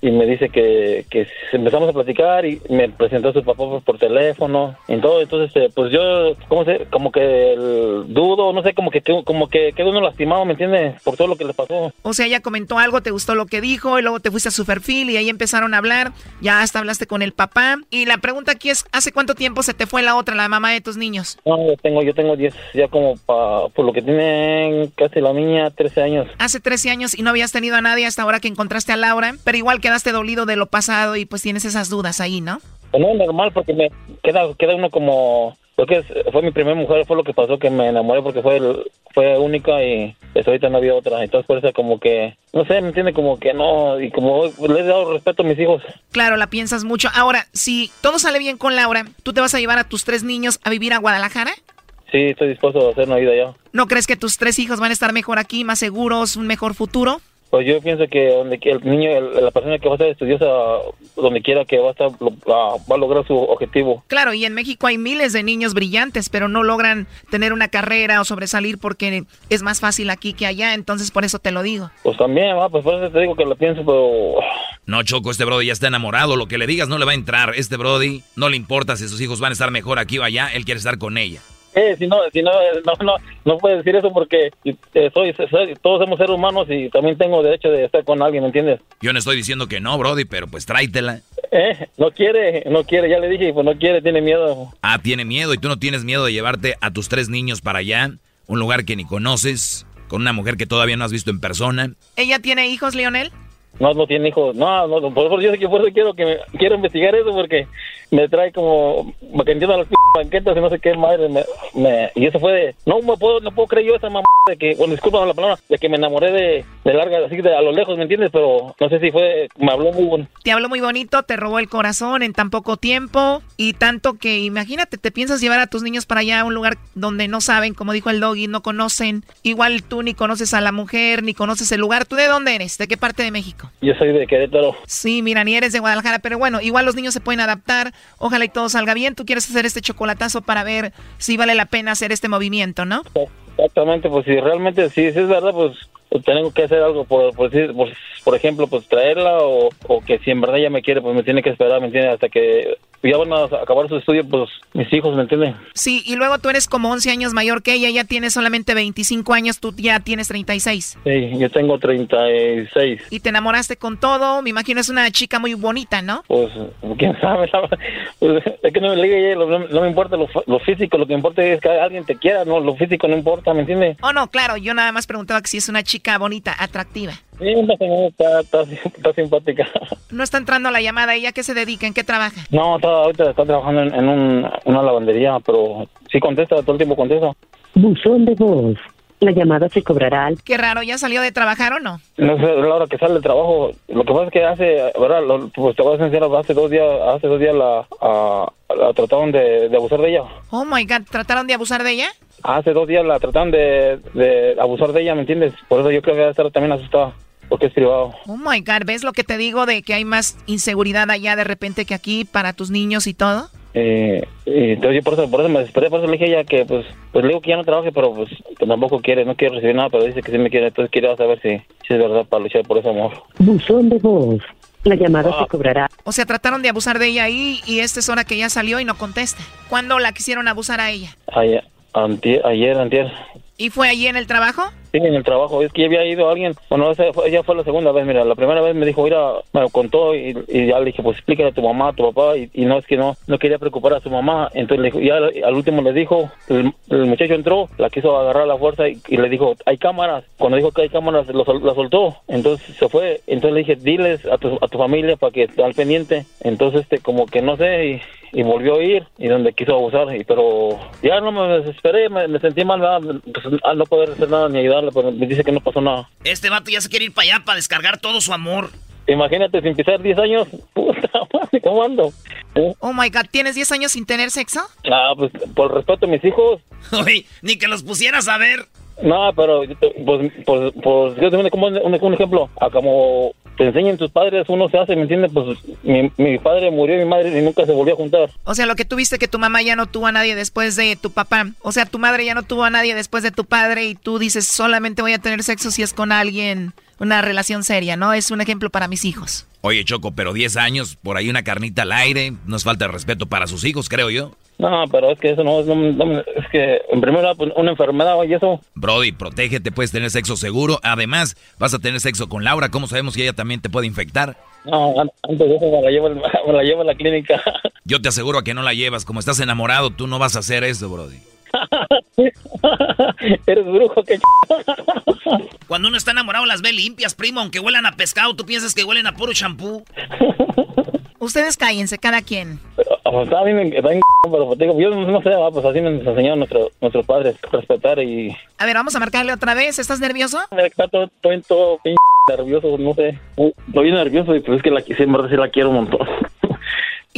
y me dice que, que empezamos a platicar y me presentó a su papá por, por teléfono y todo. Entonces, eh, pues yo, ¿cómo sé? Como que el dudo, no sé, como que como que quedó uno lastimado, ¿me entiendes? Por todo lo que le pasó. O sea, ella comentó algo, te gustó lo que dijo y luego te fuiste a su perfil y ahí empezaron a hablar. Ya hasta hablaste con el papá. Y la pregunta aquí es, ¿hace cuánto tiempo se te fue la otra, la mamá de tus niños? No, yo tengo, yo tengo 10, ya como pa, por lo que tienen casi la niña, 13 años. Hace 13 años y no habías tenido a nadie hasta ahora que encontraste a Laura, pero igual quedaste dolido de lo pasado y pues tienes esas dudas ahí, ¿no? No, normal, porque me queda, queda uno como porque fue mi primera mujer, fue lo que pasó que me enamoré porque fue fue única y pues ahorita no había otra. Entonces por eso como que, no sé, me entiende como que no, y como le he dado respeto a mis hijos. Claro, la piensas mucho. Ahora, si todo sale bien con Laura, ¿tú te vas a llevar a tus tres niños a vivir a Guadalajara? Sí, estoy dispuesto a hacer una vida allá. ¿No crees que tus tres hijos van a estar mejor aquí, más seguros, un mejor futuro? Pues yo pienso que donde el niño, la persona que va a ser estudiosa, donde quiera que va a estar, va a lograr su objetivo. Claro, y en México hay miles de niños brillantes, pero no logran tener una carrera o sobresalir porque es más fácil aquí que allá, entonces por eso te lo digo. Pues también, pues por eso te digo que lo pienso, pero... No, Choco, este Brody ya está enamorado, lo que le digas no le va a entrar. Este Brody no le importa si sus hijos van a estar mejor aquí o allá, él quiere estar con ella. Eh, si no, si no, no, no, no puedes decir eso porque eh, soy, todos somos seres humanos y también tengo derecho de estar con alguien, ¿me entiendes? Yo no estoy diciendo que no, Brody, pero pues tráitela. Eh, no quiere, no quiere, ya le dije, pues no quiere, tiene miedo. Ah, tiene miedo y tú no tienes miedo de llevarte a tus tres niños para allá, un lugar que ni conoces, con una mujer que todavía no has visto en persona. ¿Ella tiene hijos, Lionel? No, no tiene hijos. No, no, por eso yo por eso quiero que me, quiero investigar eso porque me trae como me entiendo a las banquetas y no sé qué madre me, me, y eso fue de no me puedo no puedo creer yo esa mamá de que bueno disculpa la palabra de que me enamoré de, de larga así de a lo lejos me entiendes pero no sé si fue me habló muy bonito te habló muy bonito te robó el corazón en tan poco tiempo y tanto que imagínate te piensas llevar a tus niños para allá a un lugar donde no saben como dijo el doggy no conocen igual tú ni conoces a la mujer ni conoces el lugar tú de dónde eres de qué parte de México yo soy de Querétaro sí mira ni eres de Guadalajara pero bueno igual los niños se pueden adaptar Ojalá y todo salga bien. Tú quieres hacer este chocolatazo para ver si vale la pena hacer este movimiento, ¿no? Exactamente, pues si realmente sí, si es verdad, pues pues, tengo que hacer algo por, por, por, ejemplo, pues traerla o, o, que si en verdad ella me quiere, pues me tiene que esperar, ¿me entiendes? Hasta que ya van a acabar su estudio, pues mis hijos, ¿me entienden? Sí, y luego tú eres como 11 años mayor que ella, ella tiene solamente 25 años, tú ya tienes 36. Sí, yo tengo 36. Y te enamoraste con todo, me imagino es una chica muy bonita, ¿no? Pues, quién sabe, pues, es que no, no, me importa lo, físico, lo que importa es que alguien te quiera, no, lo físico no importa, ¿me entiendes? Oh, no, claro, yo nada más preguntaba que si es una chica bonita, atractiva. Sí, está, está, simpática. No está entrando la llamada. ¿Ella qué se dedica? ¿En qué trabaja? No, está, ahorita está trabajando en, un, una lavandería, pero sí contesta, todo el tiempo contesta. Buzón de voz. La llamada se cobrará. Qué raro, ¿ya salió de trabajar o no? No sé, la hora que sale de trabajo. Lo que pasa es que hace, ¿verdad? pues te voy a decir, hace dos días, hace dos días la, la trataron de, de abusar de ella. Oh my god, ¿trataron de abusar de ella? Hace dos días la trataron de, de abusar de ella, ¿me entiendes? Por eso yo creo que debe estar también asustada porque es privado. Oh my God, ¿ves lo que te digo de que hay más inseguridad allá de repente que aquí para tus niños y todo? Eh, entonces yo por eso, por eso me desesperé, por eso le dije a ella que pues, pues le digo que ya no trabaje, pero pues, tampoco quiere, no quiere recibir nada, pero dice que sí me quiere, entonces quería saber si, si es verdad para luchar por ese amor. Buzón de voz. La llamada se ah. cobrará. O sea, trataron de abusar de ella ahí y esta es hora que ya salió y no contesta. ¿Cuándo la quisieron abusar a ella? Ayer, antier, ayer, antier. ¿Y fue allí en el trabajo? Sí, en el trabajo. Es que ya había ido alguien. Bueno, esa fue, la segunda vez. Mira, la primera vez me dijo, mira, me contó y, ya le dije, pues explícale a tu mamá, a tu papá. Y, no, es que no no quería preocupar a su mamá. Entonces ya al último le dijo, el, muchacho entró, la quiso agarrar a la fuerza y, le dijo, hay cámaras. Cuando dijo que hay cámaras, lo, la soltó. Entonces se fue. Entonces le dije, diles a tu, a tu familia para que esté al pendiente. Entonces, este, como que no sé, y volvió a ir y donde quiso abusar y pero ya no me desesperé me, sentí mal al no poder hacer nada ni ayudarle pero me dice que no pasó nada este vato ya se quiere ir para allá para descargar todo su amor imagínate sin pisar 10 años puta madre ¿cómo ando? ¿Eh? oh my god ¿tienes 10 años sin tener sexo? ah pues por respeto a mis hijos Oye, ni que los pusieras a ver no, pero pues, pues, pues yo tengo como un, un, ejemplo, a como te enseñan tus padres, uno se hace, ¿me entiendes? Pues mi, mi, padre murió mi madre y nunca se volvió a juntar. O sea, lo que tuviste que tu mamá ya no tuvo a nadie después de tu papá. O sea, tu madre ya no tuvo a nadie después de tu padre y tú dices, solamente voy a tener sexo si es con alguien una relación seria, ¿no? Es un ejemplo para mis hijos. Oye, Choco, pero 10 años, por ahí una carnita al aire, no es falta de respeto para sus hijos, creo yo. No, pero es que eso no, no- no- es que en primer lugar pues, una enfermedad y eso. Brody, protégete, puedes tener sexo seguro. Además, vas a tener sexo con Laura. ¿Cómo sabemos que ella también te puede infectar? No, an- antes de eso me la llevo, me la llevo a la clínica. Yo te aseguro a que no la llevas. Como estás enamorado, tú no vas a hacer eso, Brody. Eres brujo, que Cuando uno está enamorado las ve limpias, primo, aunque huelan a pescado, tú piensas que huelen a puro champú. Ustedes cállense, cada quien. O sea, a mí me está bien, pero pues, digo, yo no sé, va, pues así nos enseñaron nuestro, nuestros padres, respetar y... A ver, vamos a marcarle otra vez. ¿Estás nervioso? Está todo, estoy todo bien nervioso, no sé. Estoy bien nervioso y pues es que la, sí, en verdad sí la quiero un montón.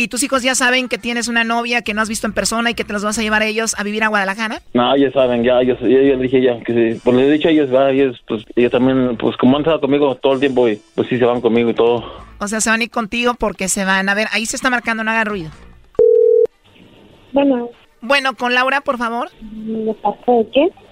¿Y tus hijos ya saben que tienes una novia que no has visto en persona y que te los vas a llevar a ellos a vivir a Guadalajara? No, ellos saben, ya, yo, yo les dije ya, que sí, pues les he dicho a ellos, va, ellos, pues, ellos también, pues como han estado conmigo todo el tiempo, y pues sí se van conmigo y todo. O sea, se van a ir contigo porque se van. A ver, ahí se está marcando, no haga ruido. Bueno. Bueno, con Laura, por favor. ¿De parte de qué?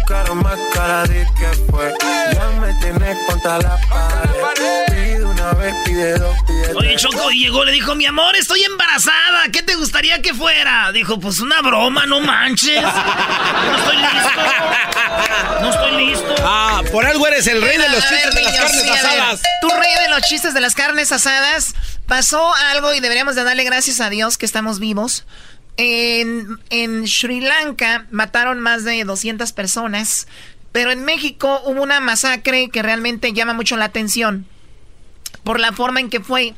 Buscaron más cara de que fue. Ya me tienes contra la pared. Pide una vez, pide dos, pide Oye, Choco, y llegó, le dijo, mi amor, estoy embarazada, ¿qué te gustaría que fuera? Dijo, pues una broma, no manches. No estoy listo. No estoy listo. Ah, por algo eres el rey de los ver, chistes de las niños, carnes sí, asadas. Tú rey de los chistes de las carnes asadas. Pasó algo y deberíamos de darle gracias a Dios que estamos vivos. En, Sri Lanka mataron más de 200 personas, pero en México hubo una masacre que realmente llama mucho la atención por la forma en que fue.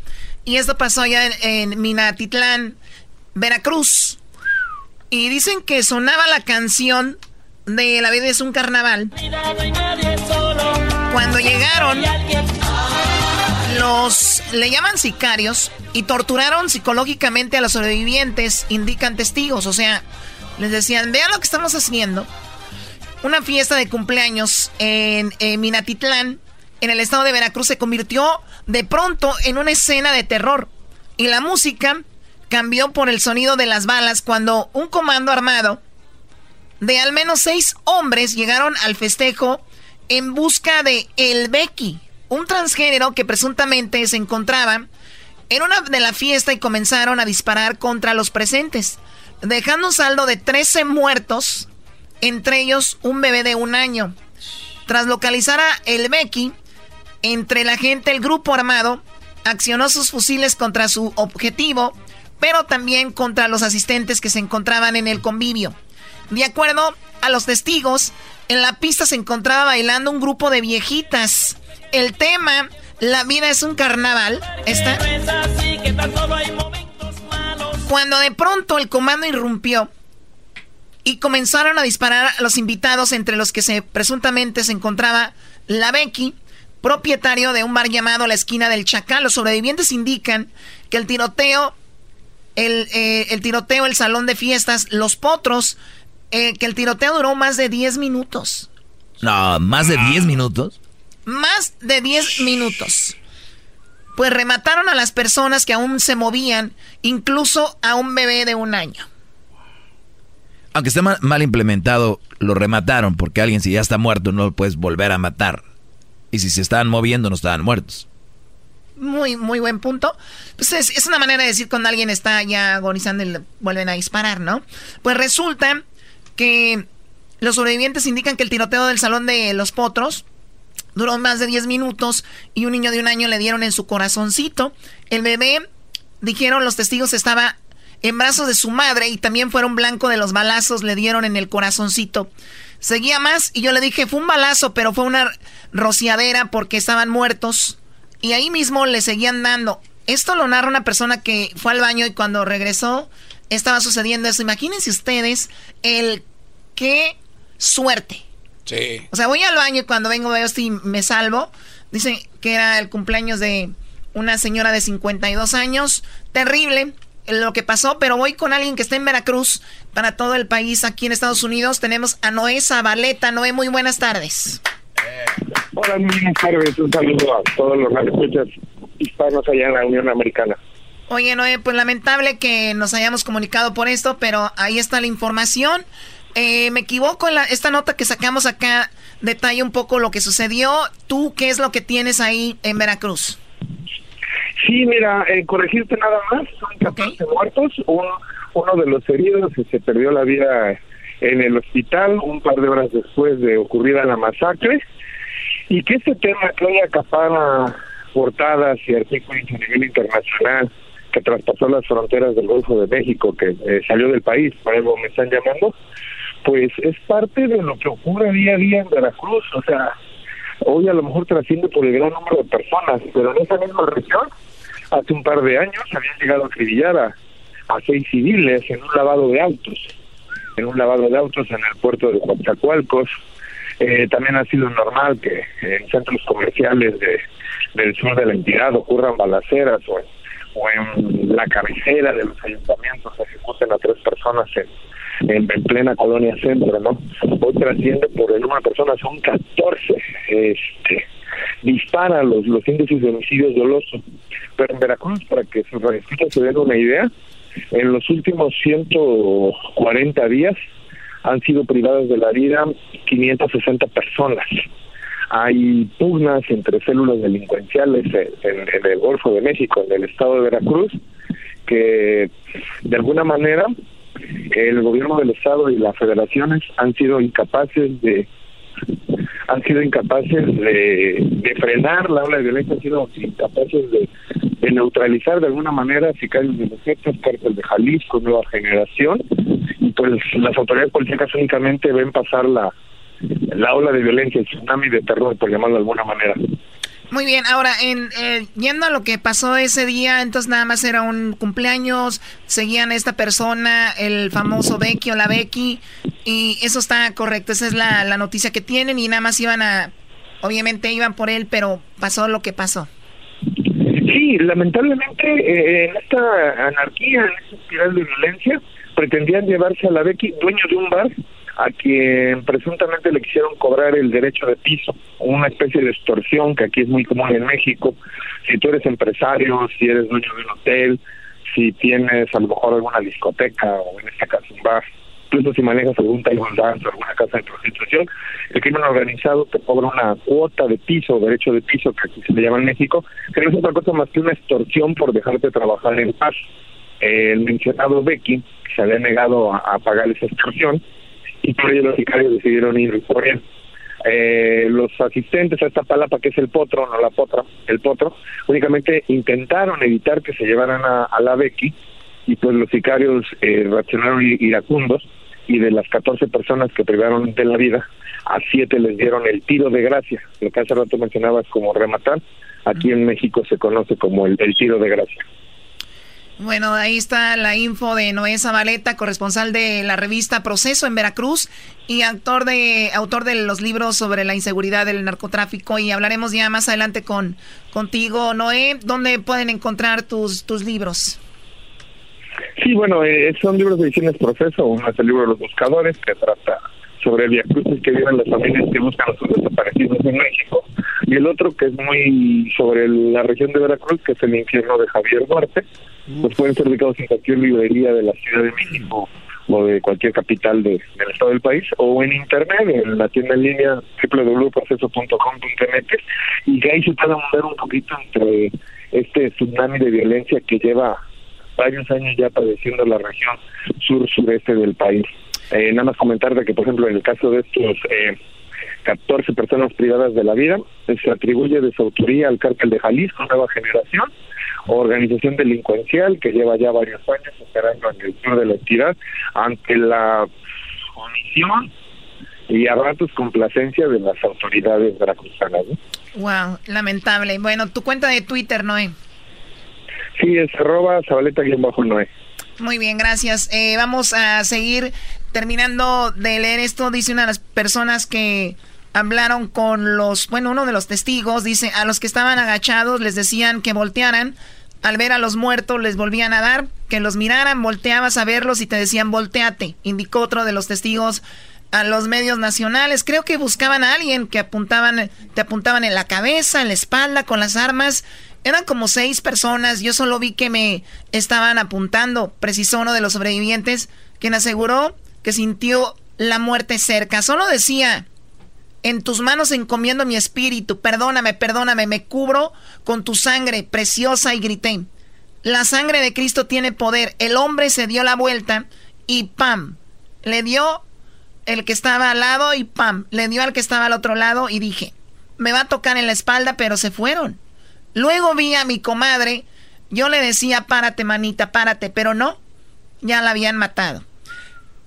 Y esto pasó allá en Minatitlán, Veracruz. Y dicen que sonaba la canción de La vida es un carnaval. Cuando llegaron, los le llaman sicarios y torturaron psicológicamente a los sobrevivientes, indican testigos. O sea, les decían, vean lo que estamos haciendo. Una fiesta de cumpleaños en, en Minatitlán, en el estado de Veracruz, se convirtió de pronto en una escena de terror. Y la música cambió por el sonido de las balas cuando un comando armado de al menos seis hombres llegaron al festejo en busca de El Becky, un transgénero que presuntamente se encontraba en una de la fiesta y comenzaron a disparar contra los presentes, dejando un saldo de 13 muertos, entre ellos un bebé de un año. Tras localizar a El Becky, entre la gente el grupo armado accionó sus fusiles contra su objetivo, pero también contra los asistentes que se encontraban en el convivio. De acuerdo a los testigos, en la pista se encontraba bailando un grupo de viejitas. El tema, la vida es un carnaval, está. Cuando de pronto el comando irrumpió y comenzaron a disparar a los invitados, entre los que se presuntamente se encontraba la Becky, propietario de un bar llamado La Esquina del Chacal. Los sobrevivientes indican que el tiroteo, el, eh, el tiroteo, el salón de fiestas, los potros, eh, que el tiroteo duró más de 10 minutos. No, más de 10 minutos. Más de 10 minutos. Pues remataron a las personas que aún se movían, incluso a un bebé de un año. Aunque esté mal, mal implementado, lo remataron porque alguien si ya está muerto no lo puedes volver a matar. Y si se estaban moviendo no estaban muertos. muy, muy buen punto. Pues es, es, una manera de decir cuando alguien está ya agonizando y le vuelven a disparar, ¿no? Pues resulta que los sobrevivientes indican que el tiroteo del salón de los potros duró más de 10 minutos y un niño de un año le dieron en su corazoncito. El bebé, dijeron los testigos, estaba en brazos de su madre y también fueron blanco de los balazos, le dieron en el corazoncito. Seguía más y yo le dije, fue un balazo, pero fue una rociadera porque estaban muertos. Y ahí mismo le seguían dando. Esto lo narra una persona que fue al baño y cuando regresó estaba sucediendo eso. Imagínense ustedes el qué suerte. Sí. O sea, voy al baño y cuando vengo veo esto y me salvo. Dicen que era el cumpleaños de una señora de 52 años. Terrible lo que pasó, pero voy con alguien que está en Veracruz para todo el país aquí en Estados Unidos. Tenemos a Noé Zabaleta. Noé, muy buenas tardes. Hola, muy buenas tardes. Un saludo a todos los escuchas hispanos allá en la Unión Americana. Oye, Noé, pues lamentable que nos hayamos comunicado por esto, pero ahí está la información. Eh, me equivoco la, esta nota que sacamos acá, detalla un poco lo que sucedió. ¿Tú qué es lo que tienes ahí en Veracruz? Sí, mira, eh, corregirte nada más, son 14 muertos, uno, de los heridos se perdió la vida en el hospital un par de horas después de ocurrida la masacre, y que este tema que hoy acapara portadas y artículos a nivel internacional, que traspasó las fronteras del Golfo de México, que eh, salió del país, por algo me están llamando, pues es parte de lo que ocurre día a día en Veracruz, o sea, hoy a lo mejor trasciende por el gran número de personas, pero en esa misma región hace un par de años habían llegado a acribillar a, seis civiles en un lavado de autos, en un lavado de autos en el puerto de Coatzacoalcos. Eh, también ha sido normal que en centros comerciales de, del sur de la entidad ocurran balaceras o, o en la cabecera de los ayuntamientos ejecuten a tres personas en, en, plena colonia centro, ¿no? Hoy trasciende por el de personas, son 14. Este, dispara los, los índices de homicidios dolosos. Pero en Veracruz, para que se, se den una idea, en los últimos 140 días han sido privadas de la vida 560 personas. Hay pugnas entre células delincuenciales en, en, el Golfo de México, en el estado de Veracruz, que de alguna manera el gobierno del estado y las federaciones han sido incapaces de han sido incapaces de, frenar la ola de violencia, han sido incapaces de, neutralizar de alguna manera sicarios de los hechos, cártel de Jalisco, nueva generación, y pues las autoridades políticas únicamente ven pasar la, la ola de violencia, el tsunami de terror, por llamarlo de alguna manera. Muy bien, ahora, en, eh, yendo a lo que pasó ese día, entonces nada más era un cumpleaños, seguían a esta persona, el famoso Becky o la Becky, y eso está correcto, esa es la, la noticia que tienen y nada más iban a, obviamente iban por él, pero pasó lo que pasó. Sí, lamentablemente eh, en esta anarquía, en esta espiral de violencia, pretendían llevarse a la Becky, dueño de un bar, a quien presuntamente le quisieron cobrar el derecho de piso, una especie de extorsión que aquí es muy común en México. Si tú eres empresario, si eres dueño de un hotel, si tienes a lo mejor alguna discoteca o en este caso un bar, incluso si manejas algún Taiwan o alguna casa de prostitución, el crimen organizado te cobra una cuota de piso, derecho de piso, que aquí se le llama en México, que no es otra cosa más que una extorsión por dejarte trabajar en paz. El mencionado Becky se había negado a pagar esa extorsión, y por ello los sicarios decidieron ir él. Eh, los asistentes a esta palapa que es el potro, no la potra, el potro, únicamente intentaron evitar que se llevaran a, la Becky y pues los sicarios eh, reaccionaron iracundos y de las 14 personas que privaron de la vida, a siete les dieron el tiro de gracia, lo que hace rato mencionabas como rematar, aquí en México se conoce como el tiro de gracia. Bueno, ahí está la info de Noé Zabaleta, corresponsal de la revista Proceso en Veracruz y autor de autor de los libros sobre la inseguridad del narcotráfico. Y hablaremos ya más adelante con contigo, Noé, ¿dónde pueden encontrar tus tus libros? Sí, bueno, eh, son libros de ediciones Proceso, uno es el libro de los buscadores que trata sobre el viacrucis que viven las familias que buscan a sus desaparecidos en México. Y el otro que es muy sobre la región de Veracruz, que es el infierno de Javier Duarte, pues pueden ser ubicados en cualquier librería de la Ciudad de México o de cualquier capital de, del estado del país o en internet en la tienda en línea www.proceso.com.mx y que ahí se puede mover un poquito entre este tsunami de violencia que lleva varios años ya padeciendo la región sur-sureste del país. Eh, nada más comentar de que, por ejemplo, en el caso de estos eh, 14 personas privadas de la vida, se atribuye de su autoría al cártel de Jalisco, Nueva Generación, organización delincuencial que lleva ya varios años operando en el sur de la entidad ante la omisión y a ratos complacencia de las autoridades veracruzanas. Wow, lamentable. Bueno, tu cuenta de Twitter, Noé. Sí, es arroba sabaleta-noé. Muy bien, gracias. Eh, vamos a seguir terminando de leer esto. Dice una de las personas que hablaron con los, bueno, uno de los testigos, dice, a los que estaban agachados les decían que voltearan. Al ver a los muertos les volvían a dar, que los miraran, volteabas a verlos y te decían volteate, indicó otro de los testigos a los medios nacionales. Creo que buscaban a alguien que apuntaban, te apuntaban en la cabeza, en la espalda, con las armas. Eran como seis personas. Yo solo vi que me estaban apuntando. Precisó uno de los sobrevivientes, quien aseguró que sintió la muerte cerca. Solo decía, en tus manos encomiendo mi espíritu. Perdóname, perdóname. Me cubro con tu sangre preciosa y grité. La sangre de Cristo tiene poder. El hombre se dio la vuelta y ¡pam! Le dio el que estaba al lado y ¡pam! Le dio al que estaba al otro lado y dije, me va a tocar en la espalda, pero se fueron. Luego vi a mi comadre, yo le decía, párate manita, párate, pero no, ya la habían matado.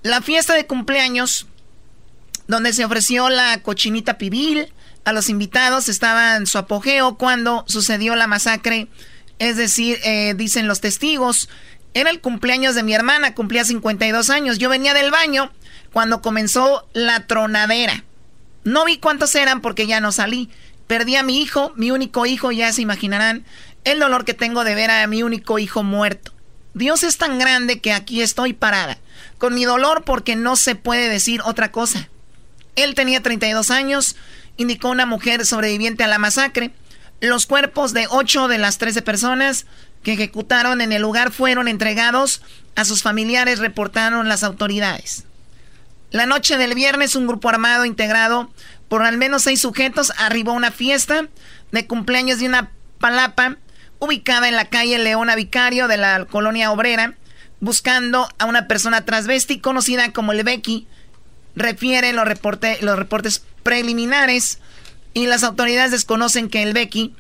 La fiesta de cumpleaños, donde se ofreció la cochinita pibil a los invitados, estaba en su apogeo cuando sucedió la masacre, es decir, eh, dicen los testigos, era el cumpleaños de mi hermana, cumplía 52 años, yo venía del baño cuando comenzó la tronadera. No vi cuántos eran porque ya no salí. Perdí a mi hijo, mi único hijo, ya se imaginarán el dolor que tengo de ver a mi único hijo muerto. Dios es tan grande que aquí estoy parada, con mi dolor porque no se puede decir otra cosa. Él tenía 32 años, indicó una mujer sobreviviente a la masacre. Los cuerpos de 8 de las 13 personas que ejecutaron en el lugar fueron entregados a sus familiares, reportaron las autoridades. La noche del viernes, un grupo armado integrado por al menos seis sujetos arribó a una fiesta de cumpleaños de una palapa ubicada en la calle Leona Vicario de la colonia obrera, buscando a una persona transvesti conocida como el Becky. Refieren los, los reportes preliminares y las autoridades desconocen que el Becky,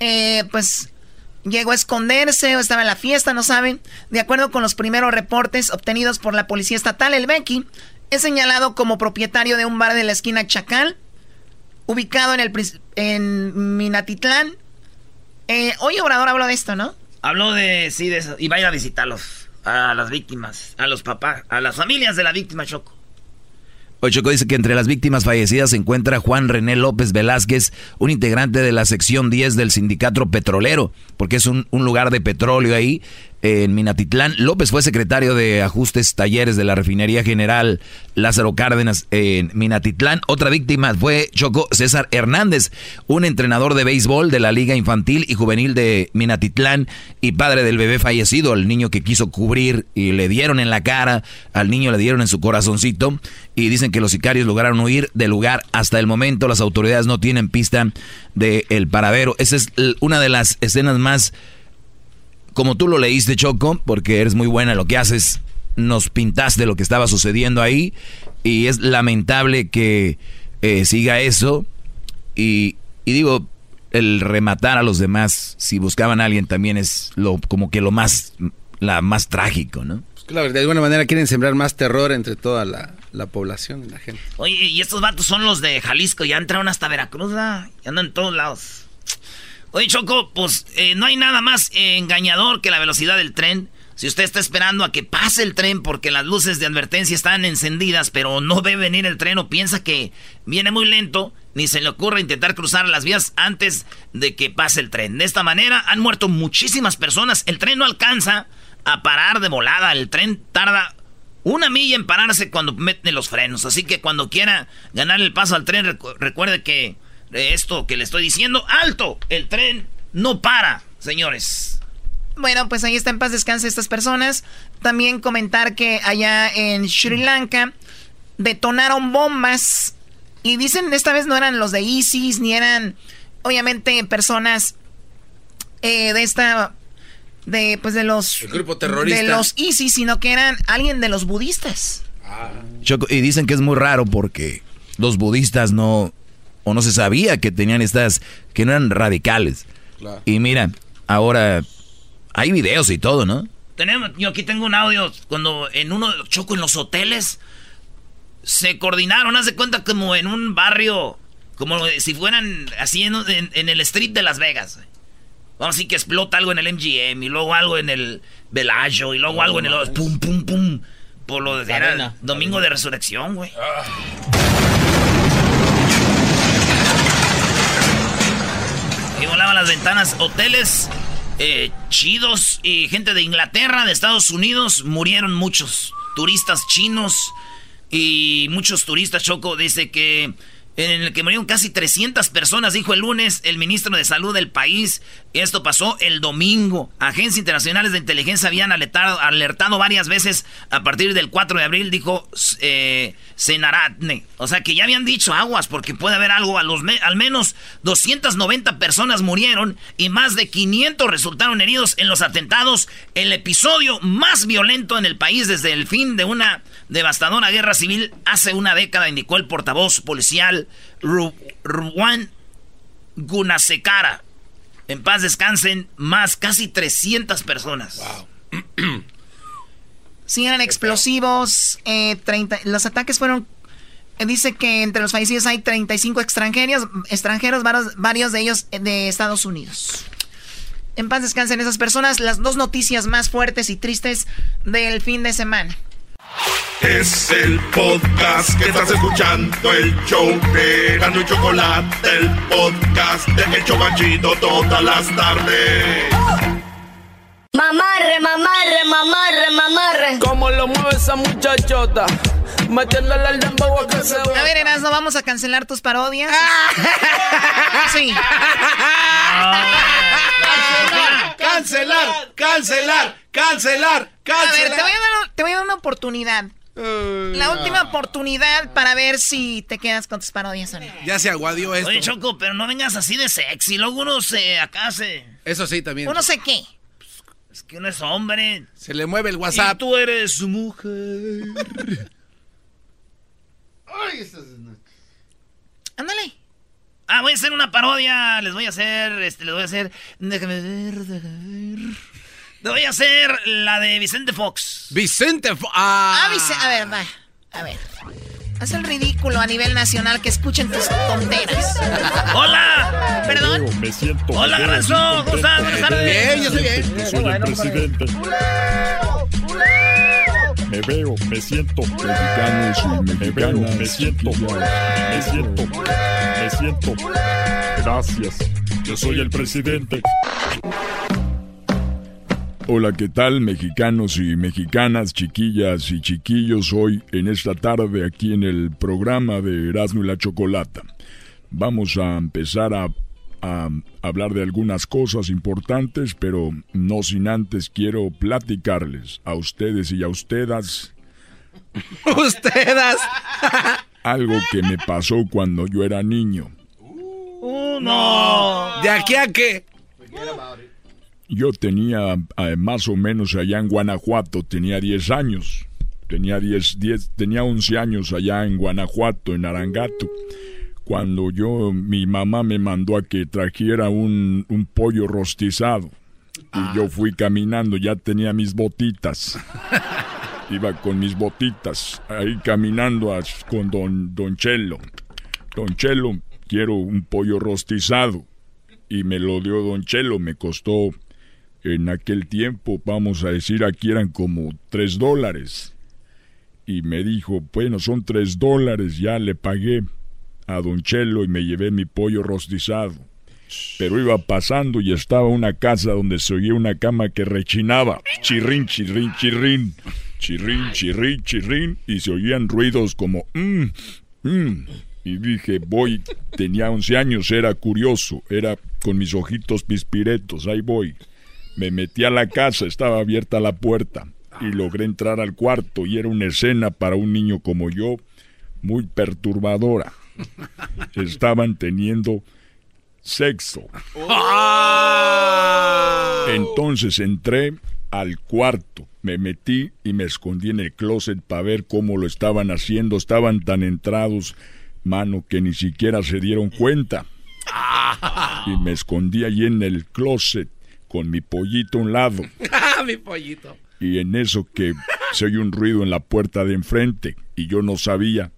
eh, pues llegó a esconderse o estaba en la fiesta, no saben. De acuerdo con los primeros reportes obtenidos por la policía estatal, el Becky es señalado como propietario de un bar de la esquina Chacal, ubicado en, el, en Minatitlán. Eh, hoy Obrador habló de esto, ¿no? Habló de, sí, de eso. Y va a a visitarlos, a las víctimas, a los papás, a las familias de la víctima, Choco. Choco dice que entre las víctimas fallecidas se encuentra Juan René López Velázquez, un integrante de la sección 10 del sindicato petrolero, porque es un, un lugar de petróleo ahí en Minatitlán. López fue secretario de ajustes talleres de la refinería general Lázaro Cárdenas en Minatitlán. Otra víctima fue Choco César Hernández, un entrenador de béisbol de la Liga Infantil y Juvenil de Minatitlán y padre del bebé fallecido, el niño que quiso cubrir y le dieron en la cara, al niño le dieron en su corazoncito y dicen que los sicarios lograron huir del lugar. Hasta el momento las autoridades no tienen pista del el paradero. Esa es una de las escenas más como tú lo leíste, Choco, porque eres muy buena en lo que haces, nos pintaste lo que estaba sucediendo ahí y es lamentable que eh, siga eso y, digo, el rematar a los demás, si buscaban a alguien también es lo como que lo más, la más trágico, ¿no? Pues claro, de alguna manera quieren sembrar más terror entre toda la, la población, la gente. Oye, y estos vatos son los de Jalisco, ya entraron hasta Veracruz, ya andan en todos lados. Oye, Choco, pues eh, no hay nada más engañador que la velocidad del tren. Si usted está esperando a que pase el tren porque las luces de advertencia están encendidas, pero no ve venir el tren o piensa que viene muy lento, ni se le ocurre intentar cruzar las vías antes de que pase el tren. De esta manera han muerto muchísimas personas. El tren no alcanza a parar de volada. El tren tarda una milla en pararse cuando mete los frenos. Así que cuando quiera ganar el paso al tren, recuerde que esto que le estoy diciendo. ¡Alto! El tren no para, señores. Bueno, pues ahí está en paz descanse estas personas. También comentar que allá en Sri Lanka detonaron bombas. Y dicen esta vez no eran los de ISIS, ni eran obviamente personas eh, de esta de pues de los el grupo terrorista de los ISIS, sino que eran alguien de los budistas. Ah. y dicen que es muy raro porque los budistas no o no se sabía que tenían estas que no eran radicales. Y mira, ahora hay videos y todo, ¿no? Tenemos, yo aquí tengo un audio cuando en uno choco en los hoteles se coordinaron, haz de cuenta como en un barrio, como si fueran así en, el street de Las Vegas. Vamos a decir que explota algo en el MGM y luego algo en el Velayo y luego algo en el... Pum, pum, pum. Por lo de... Era domingo de resurrección, güey. Y volaban las ventanas. Hoteles eh, chidos y gente de Inglaterra, de Estados Unidos, murieron muchos. Turistas chinos y muchos turistas, Choco, dice que en el que murieron casi 300 personas, dijo el lunes el ministro de Salud del país. Esto pasó el domingo. Agencias internacionales de inteligencia habían alertado, varias veces a partir del 4 de abril, dijo eh, Senaratne. O sea que ya habían dicho aguas porque puede haber algo. A los al menos 290 personas murieron y más de 500 resultaron heridos en los atentados. El episodio más violento en el país desde el fin de una devastadora guerra civil hace una década, indicó el portavoz policial Ruan Gunasekara. En paz descansen más casi 300 personas. Wow. eran explosivos. Eh, los ataques fueron. Eh, dice que entre los fallecidos hay 35 extranjeros, extranjeros varios, varios de ellos de Estados Unidos. En paz descansen esas personas. Las dos noticias más fuertes y tristes del fin de semana. Es el podcast que estás escuchando, el show de Gano y Chocolate, el podcast de El Chocachito todas las tardes. Mamarre, mamarre, mamarre, mamarre. ¿Cómo lo mueve esa muchachota? Metiéndole al dembow a que se A ver, Erasmo, vamos a cancelar tus parodias. sí. Cancelar, cancelar, cancelar, cancelar. A ver, te voy a dar, te voy a dar una oportunidad. La última oportunidad para ver si te quedas con tus parodias o no. Ya se aguadió esto. Oye, Choco, pero no vengas así de sexy. Luego uno se acá se. Eso sí, también. ¿Uno sé qué? Es que uno es hombre. Se le mueve el WhatsApp. Y tú eres su mujer. Ay, eso es... Ándale. Ah, voy a hacer una parodia. Les voy a hacer. Este, les voy a hacer. Déjame ver, déjame ver. Le voy a hacer la de Vicente Fox. Vicente Fox. Ah, ah Vicente. A ver, va. A ver. Haz el ridículo a nivel nacional que escuchen tus tonteras. ¡Hola! ¿Perdón? Me siento. Hola, Garanzo. ¿Cómo estás? Buenas tardes. Bien, yo soy bien. soy el presidente. Me veo, me siento. Mexicanos y me veo, me siento. Me siento. Me siento. Gracias. Yo soy el presidente. Hola, ¿qué tal mexicanos y mexicanas, chiquillas y chiquillos? Hoy en esta tarde aquí en el programa de Erasmo y la Chocolata. Vamos a empezar a, hablar de algunas cosas importantes, pero no sin antes quiero platicarles a ustedes y a ustedes. ¡Ustedes! algo que me pasó cuando yo era niño. Uh, no. ¿De aquí a qué? Yo tenía eh, más o menos allá en Guanajuato, tenía 10 años. Tenía 10, 10, tenía 11 años allá en Guanajuato, en Arangato. Cuando yo, mi mamá me mandó a que trajera un, un pollo rostizado. Y yo fui caminando, ya tenía mis botitas. Iba con mis botitas, ahí caminando con don, don Chelo. Don Chelo, quiero un pollo rostizado. Y me lo dio don Chelo, me costó en aquel tiempo, vamos a decir, aquí eran como tres dólares. Y me dijo, bueno, son tres dólares, ya le pagué a Don Chelo y me llevé mi pollo rostizado. Pero iba pasando y estaba una casa donde se oía una cama que rechinaba. Chirrín, chirrín, chirrín. Chirrín, chirrín, chirrín. Y se oían ruidos como... Mm, mm. Y dije, voy, tenía 11 años, era curioso, era con mis ojitos pispiretos, ahí voy. Me metí a la casa, estaba abierta la puerta y logré entrar al cuarto y era una escena para un niño como yo muy perturbadora. Estaban teniendo sexo. ¡Ah! Entonces entré al cuarto, me metí y me escondí en el closet para ver cómo lo estaban haciendo. Estaban tan entrados, mano, que ni siquiera se dieron cuenta. Y me escondí allí en el closet con mi pollito a un lado. mi pollito. Y en eso que se oye un ruido en la puerta de enfrente y yo no sabía,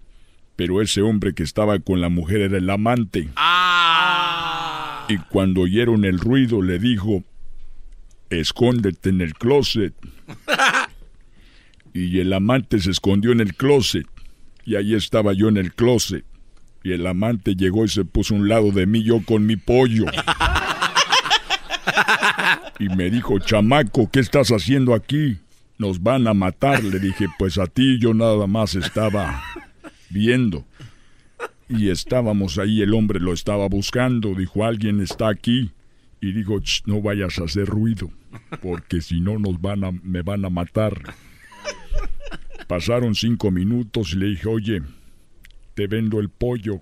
pero ese hombre que estaba con la mujer era el amante. Ah. Y cuando oyeron el ruido le dijo, escóndete en el closet. y el amante se escondió en el closet. Y ahí estaba yo en el closet. Y el amante llegó y se puso a un lado de mí yo con mi pollo. Y me dijo, chamaco, ¿qué estás haciendo aquí? Nos van a matar. Le dije, pues a ti yo nada más estaba viendo. Y estábamos ahí, el hombre lo estaba buscando. Dijo, alguien está aquí. Y dijo, no vayas a hacer ruido, porque si no nos van a, me van a matar. Pasaron cinco minutos y le dije, oye, te vendo el pollo.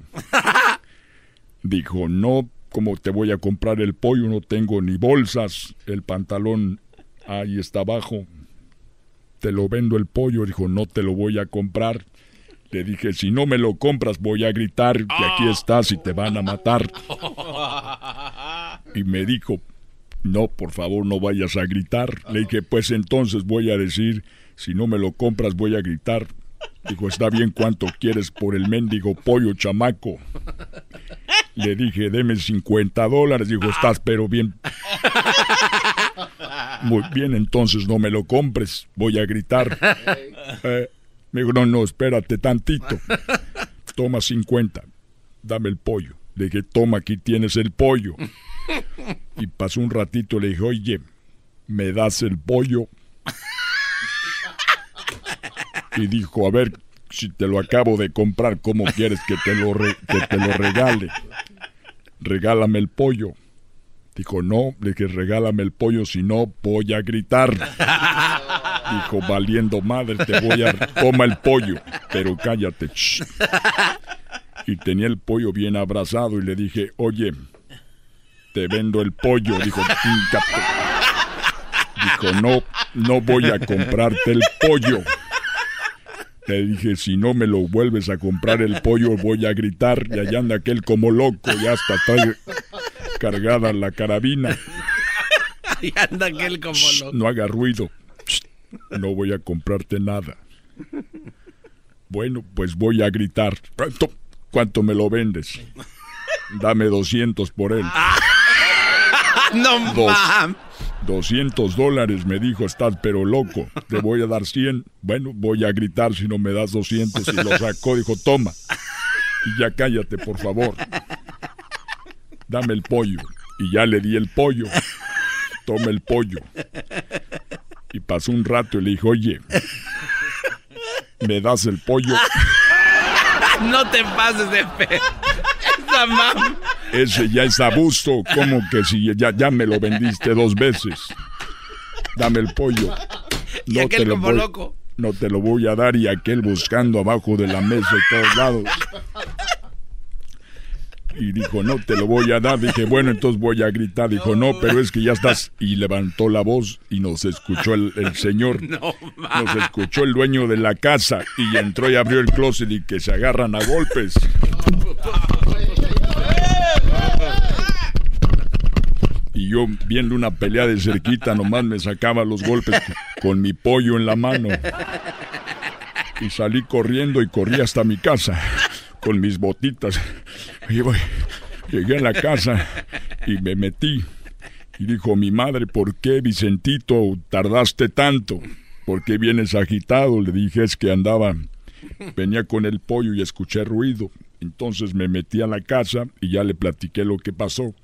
Dijo, no, ¿cómo te voy a comprar el pollo? No tengo ni bolsas. El pantalón ahí está abajo. Te lo vendo el pollo. Dijo, no te lo voy a comprar. Le dije, si no me lo compras voy a gritar que aquí estás y te van a matar. Y me dijo, no, por favor no vayas a gritar. Le dije, pues entonces voy a decir, si no me lo compras voy a gritar. Dijo, está bien, ¿cuánto quieres por el mendigo pollo chamaco? Le dije, deme 50 dólares. Dijo, estás pero bien. Muy bien, entonces no me lo compres. Voy a gritar. Eh, me dijo, no, no, espérate tantito. Toma 50. Dame el pollo. Le dije, toma, aquí tienes el pollo. Y pasó un ratito, le dije, oye, ¿me das el pollo? Y dijo, a ver, si te lo acabo de comprar, ¿cómo quieres que te lo, que te lo regale? Regálame el pollo. Dijo, no, le dije, regálame el pollo, si no, voy a gritar. Dijo, valiendo madre, te voy a... Toma el pollo, pero cállate. Y tenía el pollo bien abrazado y le dije, oye, te vendo el pollo. Dijo, Dijo, no, no voy a comprarte el pollo. Le dije, si no me lo vuelves a comprar el pollo, voy a gritar. Y allá anda aquel como loco, ya hasta está cargada la carabina. Y anda aquel como loco. No haga ruido. No voy a comprarte nada. Bueno, pues voy a gritar. ¿Cuánto me lo vendes? Dame 200 por él. no Dos, 200 dólares, me dijo, estás pero loco. Te voy a dar 100. Bueno, voy a gritar si no me das 200. Y lo sacó, dijo, toma. Y ya cállate, por favor. Dame el pollo. Y ya le di el pollo. Toma el pollo. Y pasó un rato y le dijo, oye, ¿me das el pollo? No te pases de fe. Esa mam. Ese ya es abuso. como que si ya, ya me lo vendiste dos veces? Dame el pollo. y aquel te lo como loco. No te lo voy a dar y aquel buscando abajo de la mesa y todos lados. Y dijo, no te lo voy a dar. Dije, bueno, entonces voy a gritar. Dijo, no, pero es que ya estás. Y levantó la voz y nos escuchó el, el señor. No, nos escuchó el dueño de la casa y entró y abrió el closet y que se agarran a golpes. Y yo viendo una pelea de cerquita nomás me sacaba los golpes con mi pollo en la mano. Y salí corriendo y corrí hasta mi casa con mis botitas. Y voy, llegué a la casa y me metí. Y dijo mi madre, ¿por qué Vicentito tardaste tanto? ¿Por qué vienes agitado? Le dije, es que andaba, venía con el pollo y escuché ruido. Entonces me metí a la casa y ya le platiqué lo que pasó.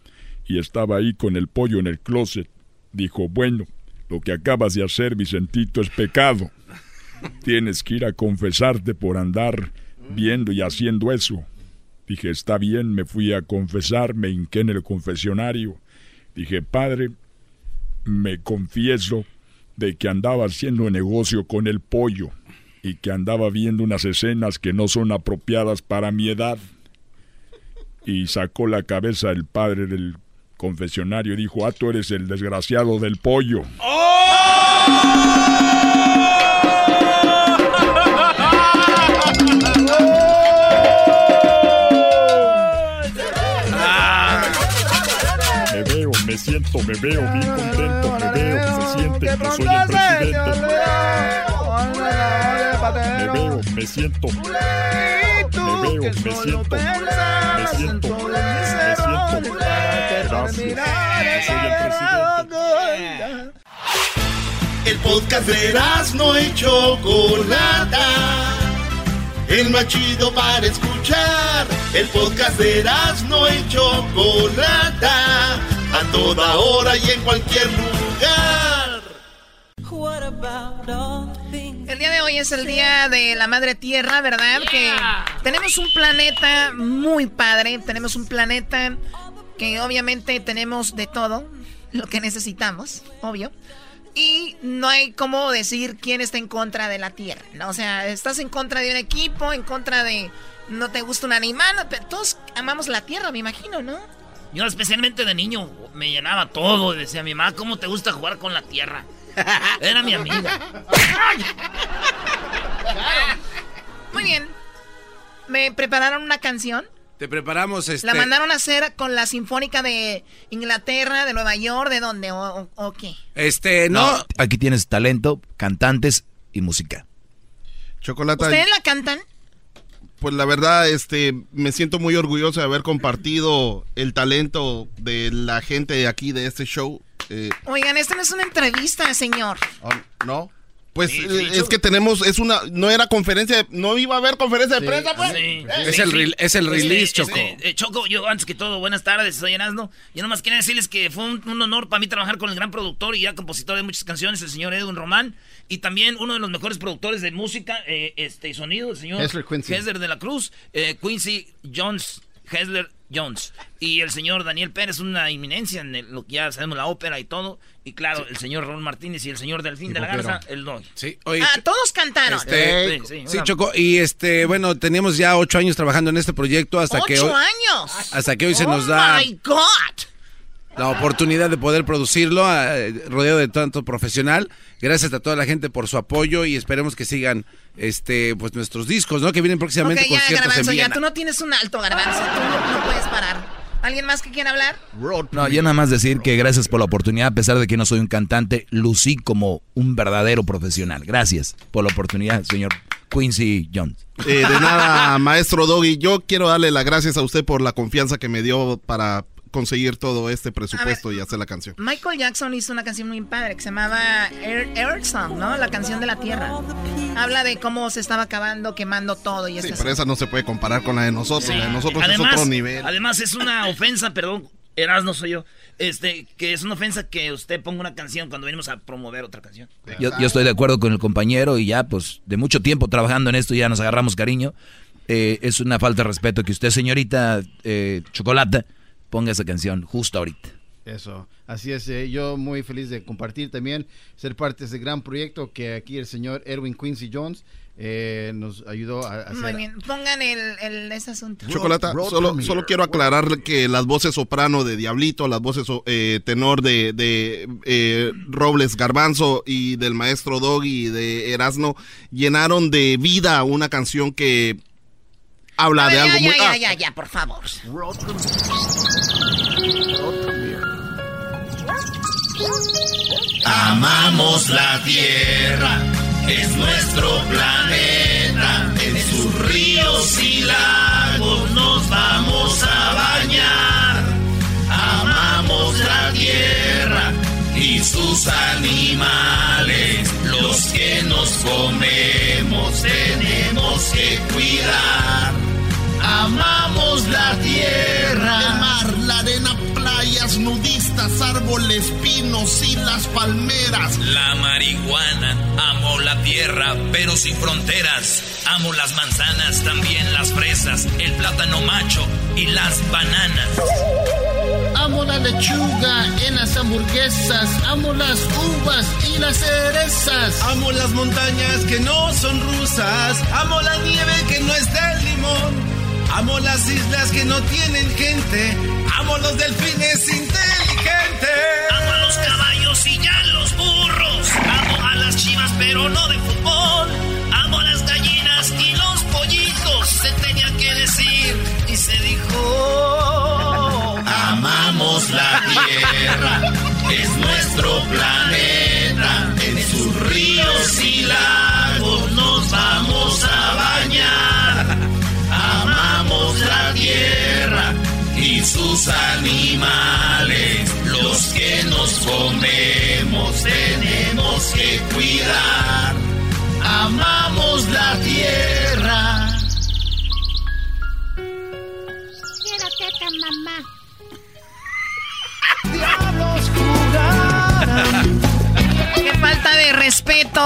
Y estaba ahí con el pollo en el closet. Dijo, bueno, lo que acabas de hacer, Vicentito, es pecado. Tienes que ir a confesarte por andar viendo y haciendo eso. Dije, está bien, me fui a confesar, me hinqué en el confesionario. Dije, padre, me confieso de que andaba haciendo negocio con el pollo y que andaba viendo unas escenas que no son apropiadas para mi edad. Y sacó la cabeza el padre del confesionario y dijo, ah, tú eres el desgraciado del pollo. Me me siento, me veo bien contento, me veo, se siente que soy el presidente. Me veo, me siento. Me veo, me siento. Me siento. Me siento. Gracias. que Soy el presidente. El podcast de no y Chocolata. El más chido para escuchar. El podcast de no y Chocolata. A toda hora y en cualquier lugar. El día de hoy es el día de la Madre Tierra, ¿verdad? Que tenemos un planeta muy padre, tenemos un planeta que obviamente tenemos de todo lo que necesitamos, obvio. Y no hay cómo decir quién está en contra de la Tierra, ¿no? O sea, estás en contra de un equipo, en contra de no te gusta un animal, pero todos amamos la Tierra, me imagino, ¿no? Yo especialmente de niño me llenaba todo. Decía mi mamá, ¿cómo te gusta jugar con la tierra? Era mi amiga. Muy bien. Me prepararon una canción. Te preparamos este. La mandaron a hacer con la Sinfónica de Inglaterra, de Nueva York, ¿de dónde? ¿O, o- o qué? Este, no. Aquí tienes talento, cantantes y música. Chocolata, ¿Ustedes la cantan? Pues la verdad, este, me siento muy orgulloso de haber compartido el talento de la gente de aquí de este show. Eh, Oigan, esta no es una entrevista, señor. oh, ¿No? Pues eh, es que tenemos, es una, no era conferencia, de- no iba a haber conferencia de prensa, pues. Sí, Eh, Es el re- es el release, Choco. eh, Choco, yo antes que todo, buenas tardes, soy Erasmo. Yo nomás quería decirles que fue un, un honor para mí trabajar con el gran productor y ya compositor de muchas canciones, el señor Edwin Román, y también uno de los mejores productores de música eh, este, y sonido, el señor Hessler Quincy. Hessler de la Cruz, eh, Quincy Jones, Hessler Jones, y el señor Daniel Pérez, una inminencia en el- lo que ya sabemos, la ópera y todo, y claro, el señor Raúl Martínez y el señor Delfín de la popero. Garza, el Dog. Sí, oye, Ah, todos cantaron. Este, Sí, sí, sí, Choco, y este, bueno, teníamos ya ocho años trabajando en este proyecto hasta que ¡Ocho hoy, años! hasta que hoy se Oh nos da my God! La oportunidad de poder producirlo, eh, rodeado de tanto profesional. Gracias a toda la gente por su apoyo y esperemos que sigan, este, pues nuestros discos, ¿no? Que vienen próximamente Ok, ya, conciertos en Garbanzo, ya, Viena. tú no tienes un alto, Garbanzo. Tú no, no puedes parar. ¿Alguien más que quiera hablar? No, yo nada más decir que gracias por la oportunidad, a pesar de que no soy un cantante, lucí como un verdadero profesional. Gracias por la oportunidad, señor Quincy Jones. Eh, de nada, maestro Doggy. Yo quiero darle las gracias a usted por la confianza que me dio para conseguir todo este presupuesto y hacer la canción. Michael Jackson hizo una canción muy padre que se llamaba Air, Earth Song, ¿no? La canción de la tierra. Habla de cómo se estaba acabando, quemando todo y Sí, este pero esa no se puede comparar con la de nosotros. La de nosotros además, es otro nivel. Además es una ofensa, perdón, Eras no soy yo, este, que es una ofensa que usted ponga una canción cuando venimos a promover otra canción. Yo, yo estoy de acuerdo con el compañero y ya, pues, de mucho tiempo trabajando en esto ya nos agarramos cariño. Eh, es una falta de respeto que usted, señorita eh, Chocolata, ponga esa canción justo ahorita. Eso, así es. eh, yo muy feliz de compartir también, ser parte de este gran proyecto que aquí el señor Erwin Quincy Jones eh, nos ayudó a, a hacer. Muy bien, pongan el, el ese asunto. Chocolata, solo, solo quiero aclarar que las voces soprano de Diablito, las voces eh, tenor de, de eh, Robles Garbanzo y del maestro Doggy y de Erasno llenaron de vida una canción que habla de algo ya, muy... ya, ah, ya, por favor. Amamos la tierra, es nuestro planeta. En sus ríos y lagos nos vamos a bañar. Amamos la tierra y sus animales, los que nos comemos, tenemos que cuidar. Amamos la tierra, el mar, la arena, playas nudistas, árboles, pinos y las palmeras. La marihuana, amo la tierra, pero sin fronteras. Amo las manzanas, también las fresas, el plátano macho y las bananas. Amo la lechuga en las hamburguesas, amo las uvas y las cerezas. Amo las montañas que no son rusas. Amo la nieve que no es del limón. Amo las islas que no tienen gente. Amo los delfines inteligentes. Amo a los caballos y ya los burros. Amo a las chivas, pero no de fútbol. Amo a las gallinas y los pollitos. Se tenía que decir y se dijo. Amamos la tierra. Es nuestro planeta. En sus ríos y lagos tierra y sus animales, los que nos comemos, tenemos que cuidar. Amamos la tierra. Quiero teta, mamá. Diablos jugarán. De respeto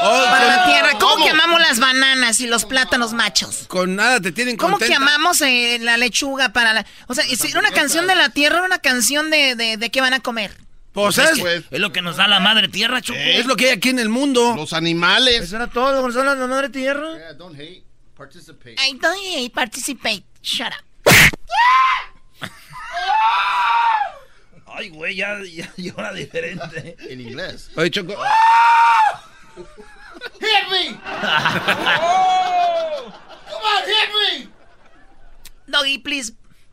para la tierra. ¿Cómo, que amamos las bananas y los plátanos machos? Con nada te tienen ¿Cómo contenta. que amamos eh, la lechuga para la... O sea, si era una canción de la tierra, una canción de, de, de qué van a comer. Pues es, es, es lo que nos da la madre tierra, Choco. es lo que hay aquí en el mundo. Los animales. Eso era todo nos da la madre tierra. Yeah, don't hate, participate. I don't hate, participate. Shut up. Ay, güey, ya, ya llora diferente. En inglés. Oye, Choco. Hit me! Come on, hit me! Doggy, please,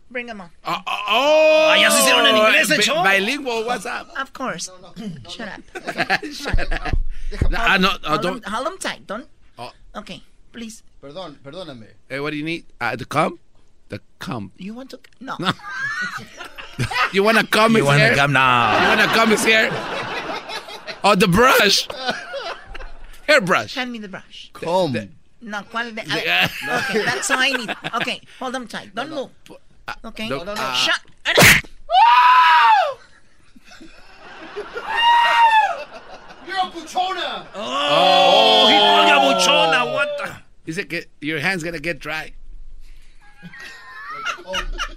bring them on. Oh, oh, oh. Ah, ya se hicieron en inglés, ¿eh, show? Bilingual, what's up? Of course. Shut up. No, ah, no, oh, hold, don't. them, hold them tight. Don't. Oh. Okay, please. Perdón, perdóname. Hey, what do you need? Uh, the cum? The cum. You want to? No. No. You wanna cum You wanna here? cum now. You wanna cum is here? Oh, the brush. Hairbrush. Hand me the brush. Comb. No, ¿cuál de? The- ah, okay, that's all I need. Okay, hold them tight. Don't move. Okay. no, no, no. Shut. You're a buchona! Oh, Doña Buchona, what the... Dice que your hand's gonna get dry.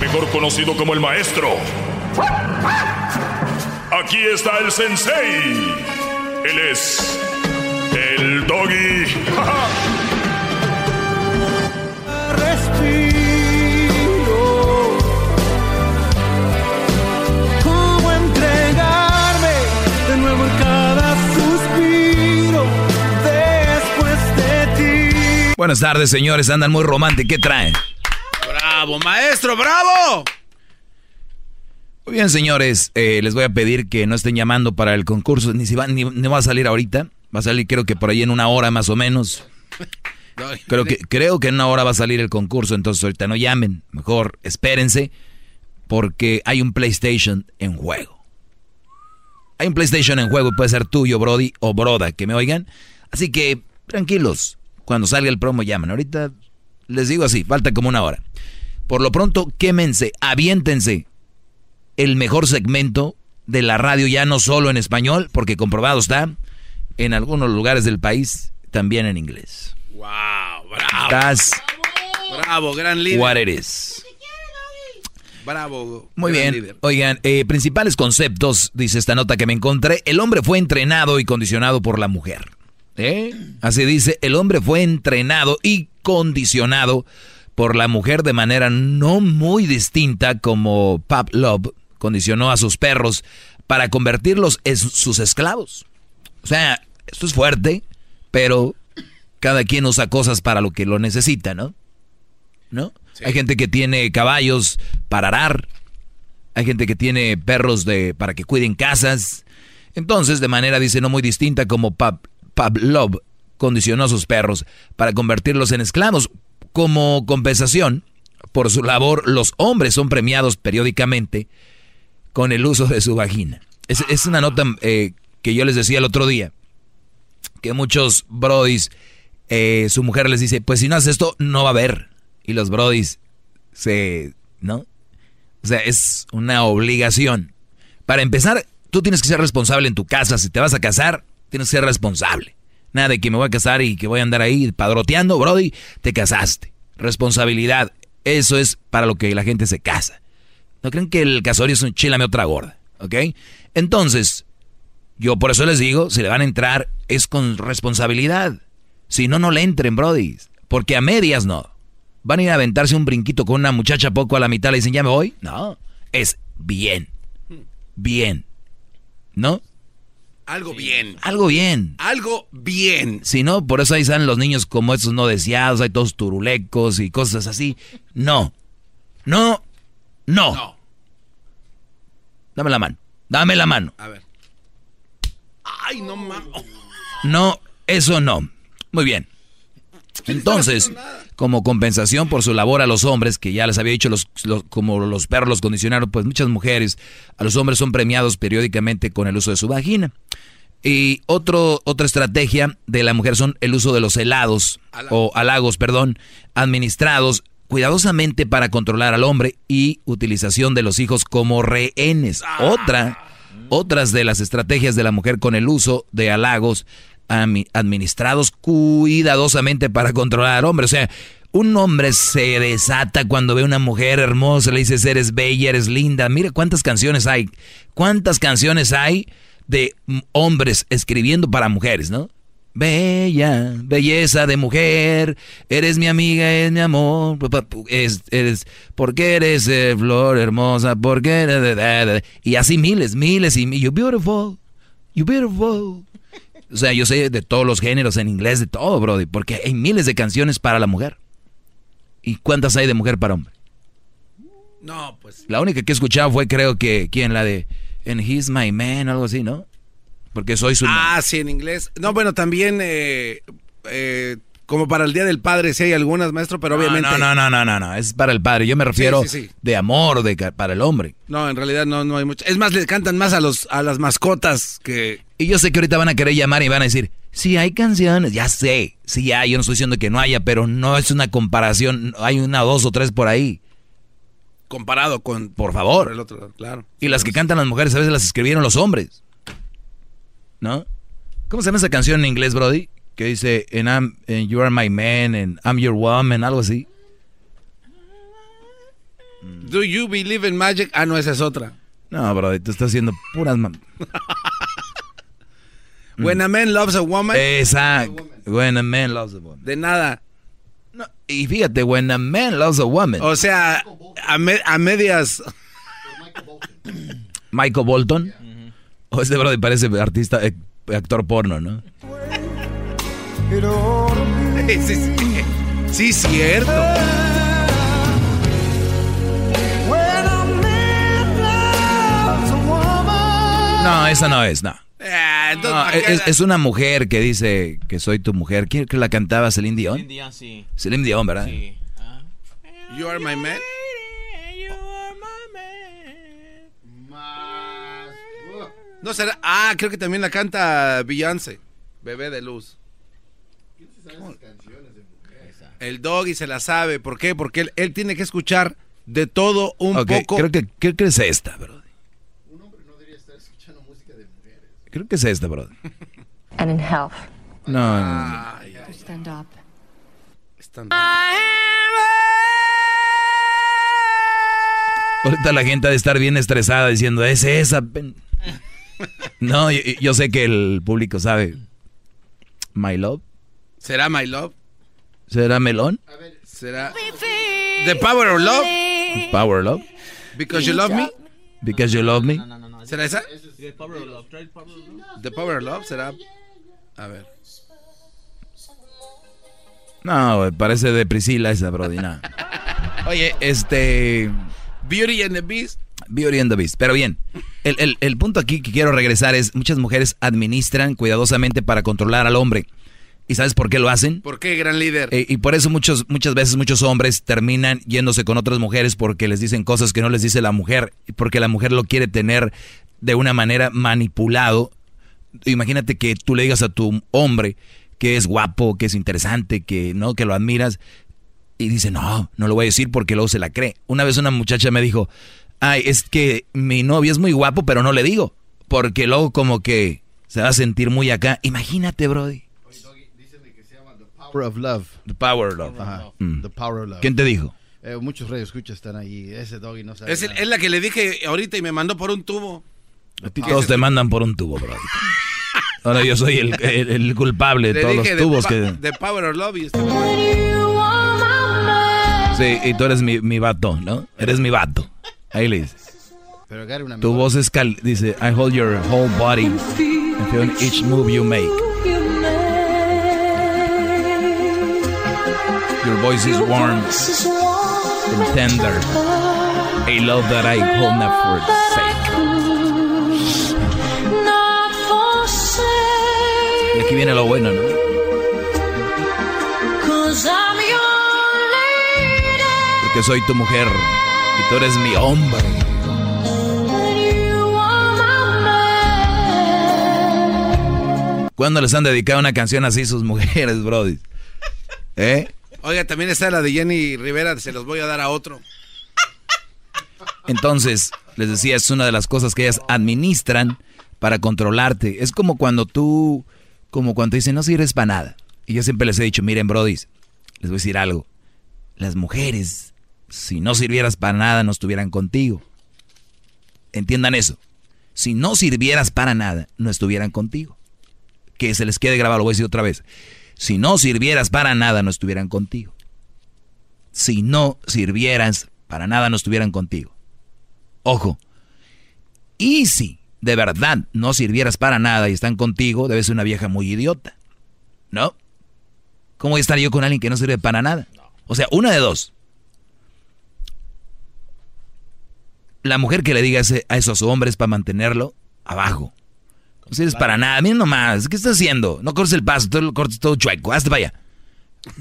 Mejor conocido como el maestro. Aquí está el sensei. Él es el doggy. Respiro. ¿Cómo entregarme de nuevo en cada suspiro después de ti? Buenas tardes, señores. Andan muy románticos. ¿Qué traen? ¡Bravo, maestro! ¡Bravo! Muy bien, señores. eh, les voy a pedir que no estén llamando para el concurso. Ni si va, ni, ni va a salir ahorita. Va a salir, creo que por ahí en una hora más o menos. Creo que, creo que en una hora va a salir el concurso. Entonces, ahorita no llamen. Mejor espérense. Porque hay un PlayStation en juego. Hay un PlayStation en juego. Puede ser tuyo, Brody o Broda. Que me oigan. Así que, tranquilos. Cuando salga el promo, llaman. Ahorita les digo así. Falta como una hora. Por lo pronto, quémense. Aviéntense el mejor segmento de la radio, ya no solo en español, porque comprobado está, en algunos lugares del país, también en inglés. ¡Wow! ¡Bravo! That's ¡Bravo, gran líder! what it is. ¡Bravo! Muy bien. líder. Oigan, eh, principales conceptos, dice esta nota que me encontré. El hombre fue entrenado y condicionado por la mujer. ¿Eh? Así dice, el hombre fue entrenado y condicionado por la mujer de manera no muy distinta como Pavlov condicionó a sus perros para convertirlos en sus esclavos. O sea, esto es fuerte, pero cada quien usa cosas para lo que lo necesita, ¿no? ¿No? Hay gente que tiene caballos para arar, hay gente que tiene perros de para que cuiden casas. Entonces, de manera dice no muy distinta como Pav- Pavlov condicionó a sus perros para convertirlos en esclavos. Como compensación por su labor, los hombres son premiados periódicamente con el uso de su vagina. Es, una nota eh, que yo les decía el otro día, que muchos brodis, eh, su mujer les dice, pues si no haces esto, no va a haber. Y los brodis se... ¿No? O sea, es una obligación. Para empezar, tú tienes que ser responsable en tu casa. Si te vas a casar, tienes que ser responsable. Nada de que me voy a casar y que voy a andar ahí padroteando, Brody, te casaste. Responsabilidad. Eso es para lo que la gente se casa. No creen que el casorio es un chilame otra gorda, ¿ok? Entonces, yo por eso les digo, si le van a entrar, es con responsabilidad. Si no, no le entren, Brody. Porque a medias no. ¿Van a ir a aventarse un brinquito con una muchacha poco a la mitad? ¿Le dicen, ya me voy? No. Es bien. Bien. ¿No? Algo bien. Algo bien. Algo bien. Si no, por eso ahí salen los niños como esos no deseados, hay todos turulecos y cosas así. No. No. No. no. Dame la mano. Dame la mano. A ver. Ay, no mames. No, eso no. Muy bien. Entonces, como compensación por su labor a los hombres, que ya les había dicho, los, como los perros los condicionaron, pues muchas mujeres, a los hombres son premiados periódicamente con el uso de su vagina. Y otro, otra estrategia de la mujer son el uso de los helados, o halagos, perdón, administrados cuidadosamente para controlar al hombre y utilización de los hijos como rehenes. Ah. Otra, otras de las estrategias de la mujer con el uso de halagos administrados cuidadosamente para controlar al hombre. O sea, un hombre se desata cuando ve a una mujer hermosa, le dices, eres bella, eres linda. Mira cuántas canciones hay, cuántas canciones hay de hombres escribiendo para mujeres, ¿no? Bella, belleza de mujer, eres mi amiga, es mi amor, es, eres, porque eres eh, flor hermosa, porque eres, y así miles, miles y miles, you beautiful, you beautiful. O sea, yo sé de todos los géneros en inglés, de todo, Brody, porque hay miles de canciones para la mujer. ¿Y cuántas hay de mujer para hombre? No, pues. La única que he escuchado fue, creo que, ¿quién? La de And He's My Man, algo así, ¿no? Porque soy su... Ah, sí, en inglés. No, bueno, también eh, eh, como para el Día del Padre, sí hay algunas, maestro, pero obviamente... No, no, no, no, no, no, es para el padre. Yo me refiero de amor, de para el hombre. No, en realidad no, no hay mucho. Es más, le cantan más a, los, a las mascotas que... Y yo sé que ahorita van a querer llamar y van a decir, sí hay canciones, ya sé, sí hay, yo no estoy diciendo que no haya, pero no es una comparación, hay una, dos o tres por ahí. Comparado con... Por favor. el otro, claro. Y las que cantan las mujeres a veces las escribieron los hombres. ¿no? ¿Cómo se llama esa canción en inglés, Brody? Que dice, and, I'm, and you are my man, and I'm your woman, algo así. Do you believe in magic? Ah, no, esa es otra. No, Brody, te estás haciendo puras... When a man loves a woman. Exacto. When a man loves a woman. De nada. No, y fíjate, when a man loves a woman. O sea, a, a medias. Michael Bolton. O este brody parece artista, eh, actor porno, ¿no? sí, sí, sí, cierto. No, esa no es, no. Ah, es, una mujer que dice que soy tu mujer. ¿Quién que la cantaba? Celine Dion. Celine Dion, sí. Celine Dion, ¿verdad? Sí. You are my man. No será. Ah, creo que también la canta Beyoncé. Bebé de luz. El doggy se la sabe. ¿Por qué? Porque él, tiene que escuchar de todo un poco. Creo que, creo que es esta, bro. Un hombre no debería estar escuchando música de mujeres. Creo que es esta, bro. And in health. No, no, Stand up. Stand up. Ahorita la gente ha de estar bien estresada diciendo, es esa. No, yo, sé que el público sabe. My Love. ¿Será My Love? ¿Será Melón? A ver, ¿será The Power of Love? Power of Love. Because You Love Me? Because You Love Me. ¿Será esa? The Power of Love. The Power of Love será. A ver. No, parece de Priscila esa, Brody. Oye, este. Beauty and the Beast. Beauty and the Beast. Pero bien, el, punto aquí que quiero regresar es, muchas mujeres administran cuidadosamente para controlar al hombre. ¿Y sabes por qué lo hacen? ¿Por qué, gran líder? Eh, y por eso muchos, muchas veces muchos hombres terminan yéndose con otras mujeres porque les dicen cosas que no les dice la mujer, porque la mujer lo quiere tener de una manera manipulado. Imagínate que tú le digas a tu hombre que es guapo, que es interesante, que no, que lo admiras, y dice, no, no lo voy a decir porque luego se la cree. Una vez una muchacha me dijo, ay, es que mi novio es muy guapo, pero no le digo, porque luego como que se va a sentir muy acá. Imagínate, Brody. The power of love. The power of love. Mm. The power of love. ¿Quién te dijo? eh, muchos radioescuchas están ahí. Ese doggy no sabe. Es, el- es la que le dije ahorita y me mandó por un tubo. Todos te mandan por un tubo, bro. Ahora yo soy el, el- el culpable de Le todos los tubos que... de Power of Love y este- Sí, y tú eres mi, mi vato, ¿no? Eres mi vato. Ahí le dices. Pero una Tu voz es cal... Dice, I hold your whole body. and feel each move you make. Your voice is warm and tender. A love that I hold not forsake. Y aquí viene lo bueno, ¿no? Porque soy tu mujer y tú eres mi hombre. ¿Cuándo les han dedicado una canción así sus mujeres, Brody? ¿Eh? Oiga, también está la de Jenny Rivera, se los voy a dar a otro. Entonces, les decía, es una de las cosas que ellas administran para controlarte. Es como cuando tú, como cuando dicen, no sirves para nada. Y yo siempre les he dicho, miren, Brody, les voy a decir algo. Las mujeres, si no sirvieras para nada, no estuvieran contigo. Entiendan eso. Si no sirvieras para nada, no estuvieran contigo. Que se les quede grabado, lo voy a decir otra vez. Si no sirvieras para nada, no estuvieran contigo. Si no sirvieras para nada, no estuvieran contigo. Ojo. Y si de verdad no sirvieras para nada y están contigo, debes ser una vieja muy idiota. ¿No? ¿Cómo voy a estar yo con alguien que no sirve para nada? O sea, una de dos. La mujer que le diga a esos hombres para mantenerlo, abajo. No sirves para nada. Mira nomás, ¿qué estás haciendo? No cortes el paso, tú lo cortes todo chueco. Hazte para allá.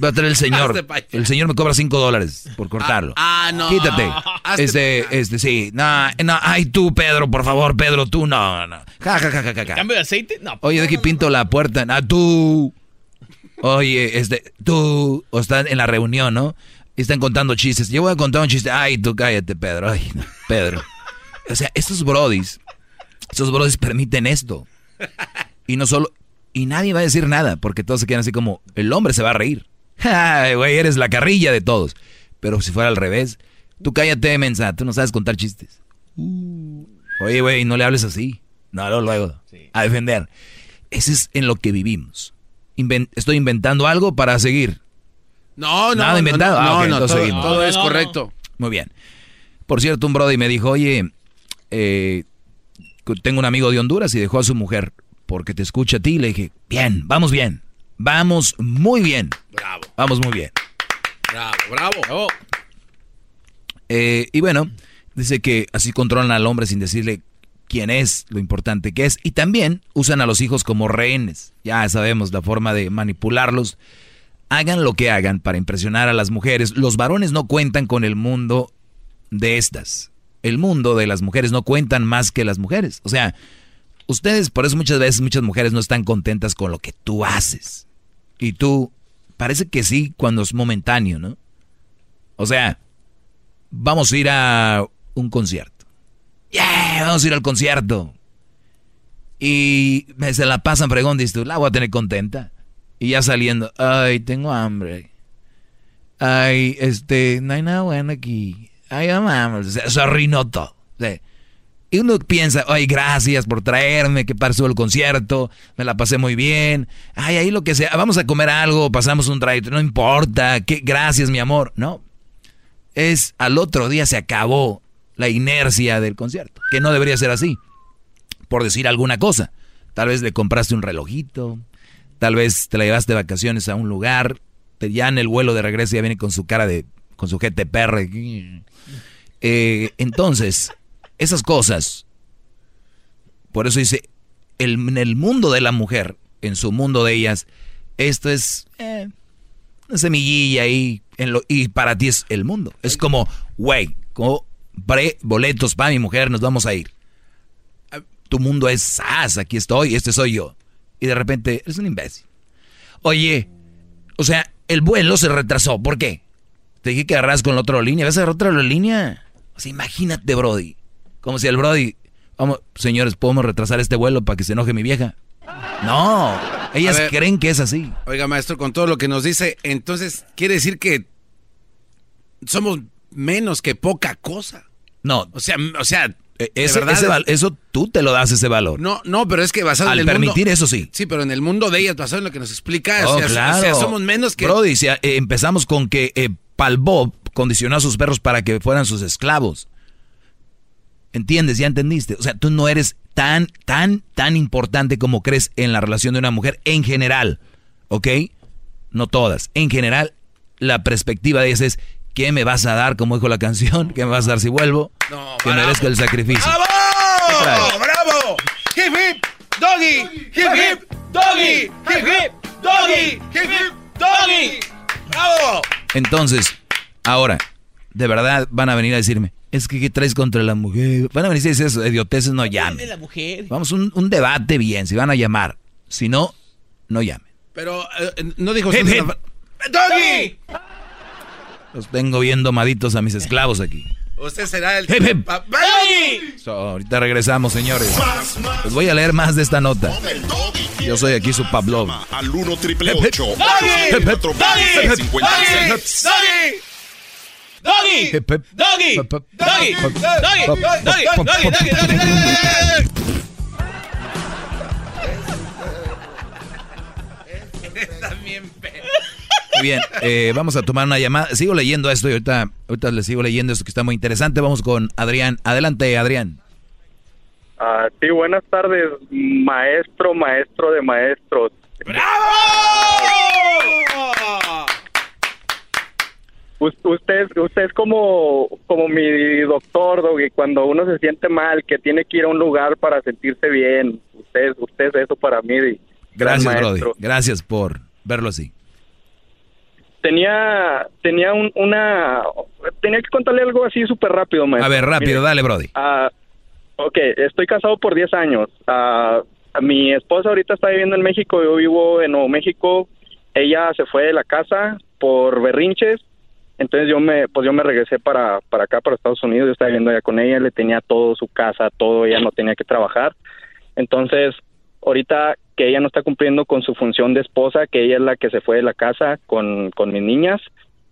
Va a traer el señor. El señor me cobra 5 dólares por cortarlo. Ah, no. Quítate. Este, este, sí. No, no, ay, tú, Pedro, por favor, Pedro, tú, no, no. Ja, ja, ja, ja, ja. ¿Cambio de aceite? No. Oye, de aquí pinto la puerta. Ah, tú. Oye, este, tú. O están en la reunión, ¿no? Y están contando chistes. Yo voy a contar un chiste. Ay, tú cállate, Pedro. Ay, no, Pedro. O sea, estos brodis, estos brodis permiten esto. Y no solo. Y nadie va a decir nada, porque todos se quedan así como, el hombre se va a reír. Ay, güey, eres la carrilla de todos. Pero si fuera al revés, tú cállate, mensa, tú no sabes contar chistes. Oye, güey, no le hables así. No, luego, luego. A defender. Ese es en lo que vivimos. Inven- estoy inventando algo para seguir. No, no. Nada no, inventado. No, Ah, ok, no, entonces todo, seguimos. todo es correcto. Muy bien. Por cierto, un brother me dijo, oye, eh, tengo un amigo de Honduras y dejó a su mujer porque te escucha a ti. Le dije, bien, vamos bien. Vamos muy bien. Bravo. Vamos muy bien. Bravo, bravo. Eh, y bueno, dice que así controlan al hombre sin decirle quién es, lo importante que es. Y también usan a los hijos como rehenes. Ya sabemos la forma de manipularlos. Hagan lo que hagan para impresionar a las mujeres. Los varones no cuentan con el mundo de estas. El mundo de las mujeres no cuentan más que las mujeres. O sea, ustedes, por eso muchas veces muchas mujeres no están contentas con lo que tú haces. Y tú, parece que sí cuando es momentáneo, ¿no? O sea, vamos a ir a un concierto. Yeah, vamos a ir al concierto. Y se la pasan fregón, dices tú, la voy a tener contenta. Y ya saliendo, ay, tengo hambre. Ay, este, no hay nada bueno aquí. Ay, vamos, o sea, se arruinó todo. O sea, y uno piensa, ay, gracias por traerme, que pasó el concierto, me la pasé muy bien. Ay, ahí lo que sea, vamos a comer algo, pasamos un drive, no importa, que gracias, mi amor. No, es al otro día se acabó la inercia del concierto, que no debería ser así, por decir alguna cosa. Tal vez le compraste un relojito, tal vez te la llevaste de vacaciones a un lugar, te- ya en el vuelo de regreso ya viene con su cara de, con su GTPR. Eh, entonces, esas cosas, por eso dice, el- en el mundo de la mujer, en su mundo de ellas, esto es eh, una semillilla ahí, en lo, y para ti es el mundo. Es como, güey, como pre boletos para mi mujer, nos vamos a ir. Tu mundo es sas, aquí estoy, este soy yo. Y de repente, eres un imbécil. Oye, o sea, el vuelo se retrasó, ¿por qué? Te dije que agarras con la otra línea, ¿vas a agarrar otra línea? O sea, imagínate, Brody. Como si el Brody, vamos, señores, ¿podemos retrasar este vuelo para que se enoje mi vieja? No, ellas ver. creen que es así. Oiga, maestro, con todo lo que nos dice, entonces, ¿quiere decir que somos menos que poca cosa. No. O sea, o sea, eh, ese, eso tú te lo das ese valor. No, no, pero es que basado Al en el permitir mundo, eso sí. Sí, pero en el mundo de ellas, basado en lo que nos explica, Oh, o, sea, claro. o sea, somos menos que... Brody, si, eh, empezamos con que eh, Pal Bob condicionó a sus perros para que fueran sus esclavos. ¿Entiendes? ¿Ya entendiste? O sea, tú no eres tan, tan, tan importante como crees en la relación de una mujer en general. ¿Ok? No todas. En general, la perspectiva de ellas es, ¿qué me vas a dar? Como dijo la canción, ¿qué me vas a dar si vuelvo? que merezca el sacrificio. ¿Qué traes? ¡Bravo! ¡Hip hip! ¡Doggy! ¡Hip hip! ¡Doggy! ¡Hip hip! ¡Doggy! ¡Hip hip! ¡Doggy! ¡Bravo! Entonces, ahora, de verdad van a venir a decirme, es que ¿qué traes contra la mujer? Van a venir a decir eso, idioteces, no llamen. la mujer. Vamos, un, un debate bien, si van a llamar. Si no, no llamen. Pero eh, no dijo usted hip. una- ¡Doggy! Los tengo viendo maditos a mis esclavos aquí. Usted será el... Hip, hip. Pa- So, ahorita regresamos, señores. Les voy a leer más de esta nota. Yo soy aquí su Pablo. Al 1 triple 8 ¡Doggy! ¡Doggy! 56. ¡Doggy! ¡Doggy! ¡Doggy! Bien, eh, vamos a tomar una llamada. Sigo leyendo esto y ahorita, ahorita les sigo leyendo esto que está muy interesante. Vamos con Adrián. Adelante, Adrián. Ah, sí, buenas tardes, maestro, maestro de maestros. Us- Usted, usted es como, como mi doctor, Doggy, cuando uno se siente mal, que tiene que ir a un lugar para sentirse bien. Usted, usted es eso para mí. Gracias, Brody. Gracias por verlo así. Tenía, tenía un- una, tenía que contarle algo así súper rápido, maestro. A ver, rápido, Mire, dale, Brody. Ah, ok, estoy casado por 10 años. Ah, mi esposa ahorita está viviendo en México, yo vivo en Nuevo México. Ella se fue de la casa por berrinches. Entonces yo me, pues yo me regresé para, para acá, para Estados Unidos. Yo estaba viviendo allá con ella, le tenía todo, su casa, todo, ella no tenía que trabajar. Entonces, ahorita que ella no está cumpliendo con su función de esposa, que ella es la que se fue de la casa con, con mis niñas,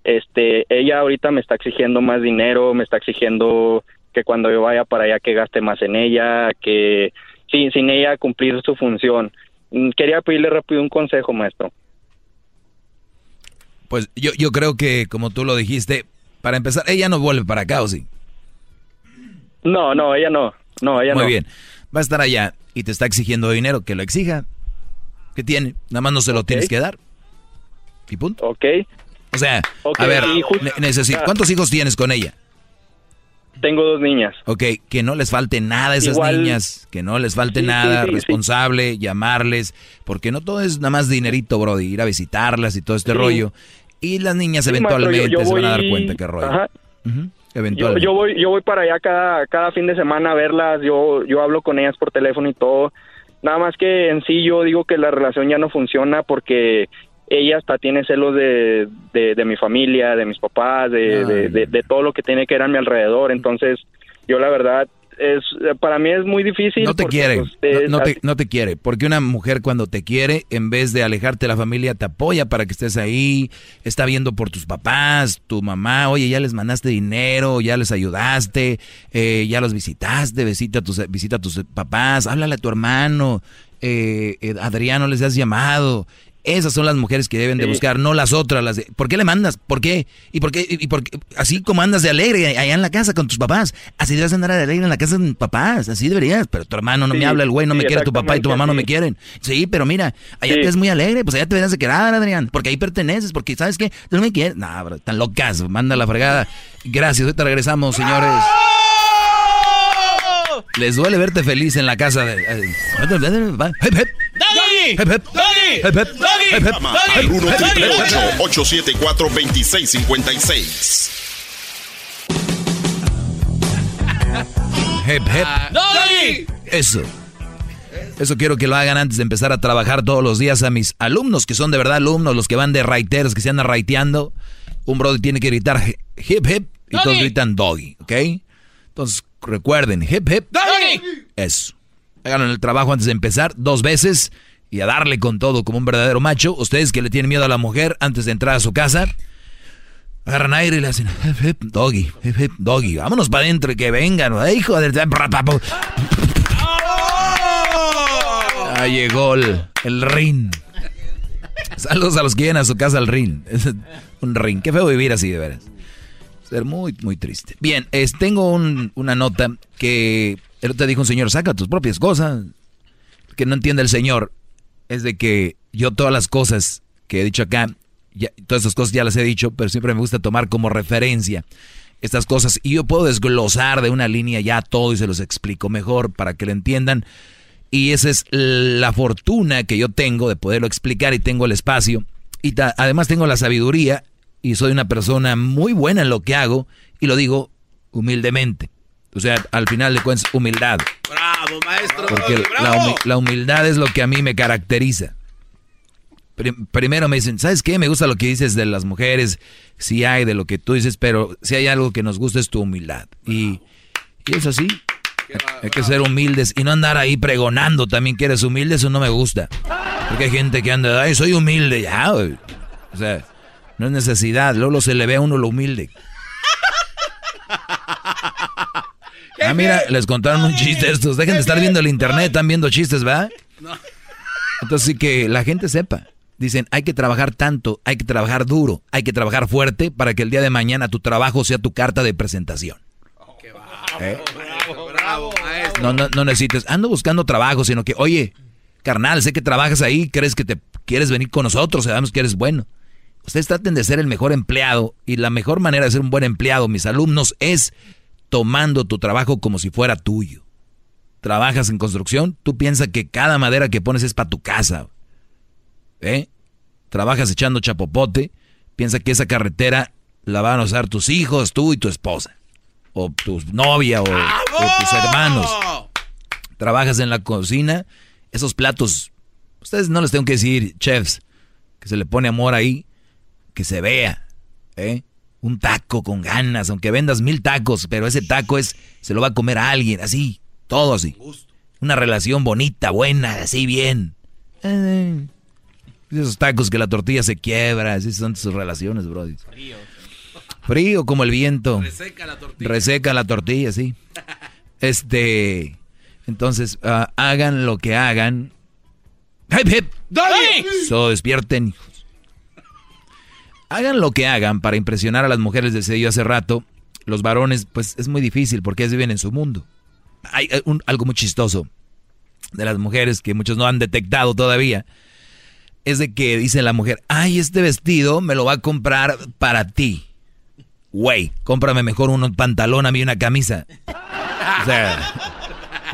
este, ella ahorita me está exigiendo más dinero, me está exigiendo que cuando yo vaya para allá que gaste más en ella, que sin, sin ella cumplir su función. Mm, Quería pedirle rápido un consejo, maestro. Pues yo, yo creo que, como tú lo dijiste, para empezar, ella no vuelve para acá, ¿o sí? No, no, ella no. No, ella Muy no. bien. Va a estar allá y te está exigiendo dinero, que lo exija. ¿Qué tiene? Nada más no se lo tienes que dar. Y punto. Ok. O sea, a ver, necesito, ¿cuántos hijos tienes con ella? Tengo dos niñas. Ok, que no les falte nada a esas Igual- niñas, que no les falte Sí, nada, sí, sí. responsable, llamarles, porque no todo es nada más dinerito, bro, de ir a visitarlas y todo este rollo. Y las niñas eventualmente maestro, yo- yo se van a dar cuenta que rollo. Ajá. Ujú, Yo, Eventualmente. yo voy yo voy para allá cada cada fin de semana a verlas, yo yo hablo con ellas por teléfono y todo. Nada más que en sí yo digo que la relación ya no funciona porque ella hasta tiene celos de, de, de mi familia, de mis papás, de, de, de- de todo lo que tiene que ver a mi alrededor. Entonces, yo la verdad, es para mí es muy difícil. No te porque, quiere, pues, es no, no te, no te quiere, porque una mujer cuando te quiere, en vez de alejarte de la familia, te apoya para que estés ahí, está viendo por tus papás, tu mamá, oye, ya les mandaste dinero, ya les ayudaste, eh, ya los visitaste, visita a tus, visita a tus papás, háblale a tu hermano, eh, eh, Adriano les has llamado. Esas son las mujeres que deben de Sí. buscar, no las otras. Las de, ¿Por qué le mandas? ¿Por qué? ¿Y por qué? ¿Y por qué? Así como andas de alegre allá en la casa con tus papás, así debes andar de alegre en la casa de tus papás, así deberías. Pero tu hermano no Sí, me habla, el güey no sí, me quiere, tu papá y tu mamá no me quieren. Sí, pero mira, allá te ves muy alegre, pues allá te deberías de quedar, Adrián, porque ahí perteneces, porque ¿sabes qué? Tú no me quieres. Nah, bro, están locas, manda la fregada. Gracias, ahorita regresamos, señores. Les duele verte feliz en la casa de... al 1 triple 874 2656. Hep, hep. ¡Doggy! Eso. Eso quiero que lo hagan antes de empezar a trabajar todos los días a mis alumnos, que son de verdad alumnos, los que van de raiteros, que se andan raiteando. Un brother tiene que gritar hi- hip hip y todos gritan doggy, ¿ok? Entonces recuerden, hip hip. ¡Doggy! Eso. En el trabajo antes de empezar, dos veces, y a darle con todo como un verdadero macho. Ustedes que le tienen miedo a la mujer antes de entrar a su casa, Agarran aire y le hacen, hip, hip, doggy, hip, hip, doggy. Vámonos para adentro y que vengan. Ay, hijo de... Ahí llegó el, el ring. Saludos a los que llegan a su casa al ring. Es un ring. Qué feo vivir así, de veras. Ser muy, muy triste. Bien, es, tengo un- una nota que el otro dijo un señor, saca tus propias cosas. Que no entiende el señor es de que yo todas las cosas que he dicho acá, todas esas cosas ya las he dicho, pero siempre me gusta tomar como referencia estas cosas y yo puedo desglosar de una línea ya todo y se los explico mejor para que lo entiendan. Y esa es la fortuna que yo tengo de poderlo explicar y tengo el espacio. Y además tengo la sabiduría y soy una persona muy buena en lo que hago y lo digo humildemente. O sea, al final de cuentas, humildad. Bravo, maestro. Porque la, bravo. humi- la humildad es lo que a mí me caracteriza. Prim- primero me dicen, ¿sabes qué? Me gusta lo que dices de las mujeres, sí hay de lo que tú dices, pero si hay algo que nos gusta es tu humildad. Y, y es así. Hay que ser humildes y no andar ahí pregonando también que eres humilde, eso no me gusta. Porque hay gente que anda, ay, soy humilde, ya. O sea, no es necesidad, luego se le ve a uno lo humilde. Ah, mira, les contaron un chiste estos. Dejen de estar viendo el internet, están viendo chistes, ¿verdad? Entonces sí que la gente sepa. Dicen, hay que trabajar tanto, hay que trabajar duro, hay que trabajar fuerte para que el día de mañana tu trabajo sea tu carta de presentación. ¿Eh? Bravo, maestro. No, no, no necesites, ando buscando trabajo, sino que, oye, carnal, sé que trabajas ahí, crees que te quieres venir con nosotros, sabemos que eres bueno. Ustedes traten de ser el mejor empleado y la mejor manera de ser un buen empleado, mis alumnos, es tomando tu trabajo como si fuera tuyo. Trabajas en construcción, tú piensas que cada madera que pones es para tu casa. ¿Eh? Trabajas echando chapopote, piensa que esa carretera la van a usar tus hijos, tú y tu esposa. O tu novia o, o tus hermanos. Trabajas en la cocina, esos platos, ustedes no les tengo que decir, chefs, que se le pone amor ahí, que se vea, ¿eh? Un taco con ganas, aunque vendas mil tacos, pero ese taco es, se lo va a comer a alguien, así, todo así. Una relación bonita, buena, así bien. Eh, esos tacos que la tortilla se quiebra, así son sus relaciones, bro. Frío como el viento. Reseca la tortilla. Reseca la tortilla, sí. Este, entonces, ah, hagan lo que hagan. ¡Hip, hip! So, despierten, hijos. Hagan lo que hagan para impresionar a las mujeres, decía yo hace rato. Los varones, pues es muy difícil porque ellos viven en su mundo. Hay eh, un- algo muy chistoso de las mujeres que muchos no han detectado todavía. Es de que dice la mujer, ay, este vestido me lo va a comprar para ti. Güey, cómprame mejor un pantalón a mí y una camisa. O sea,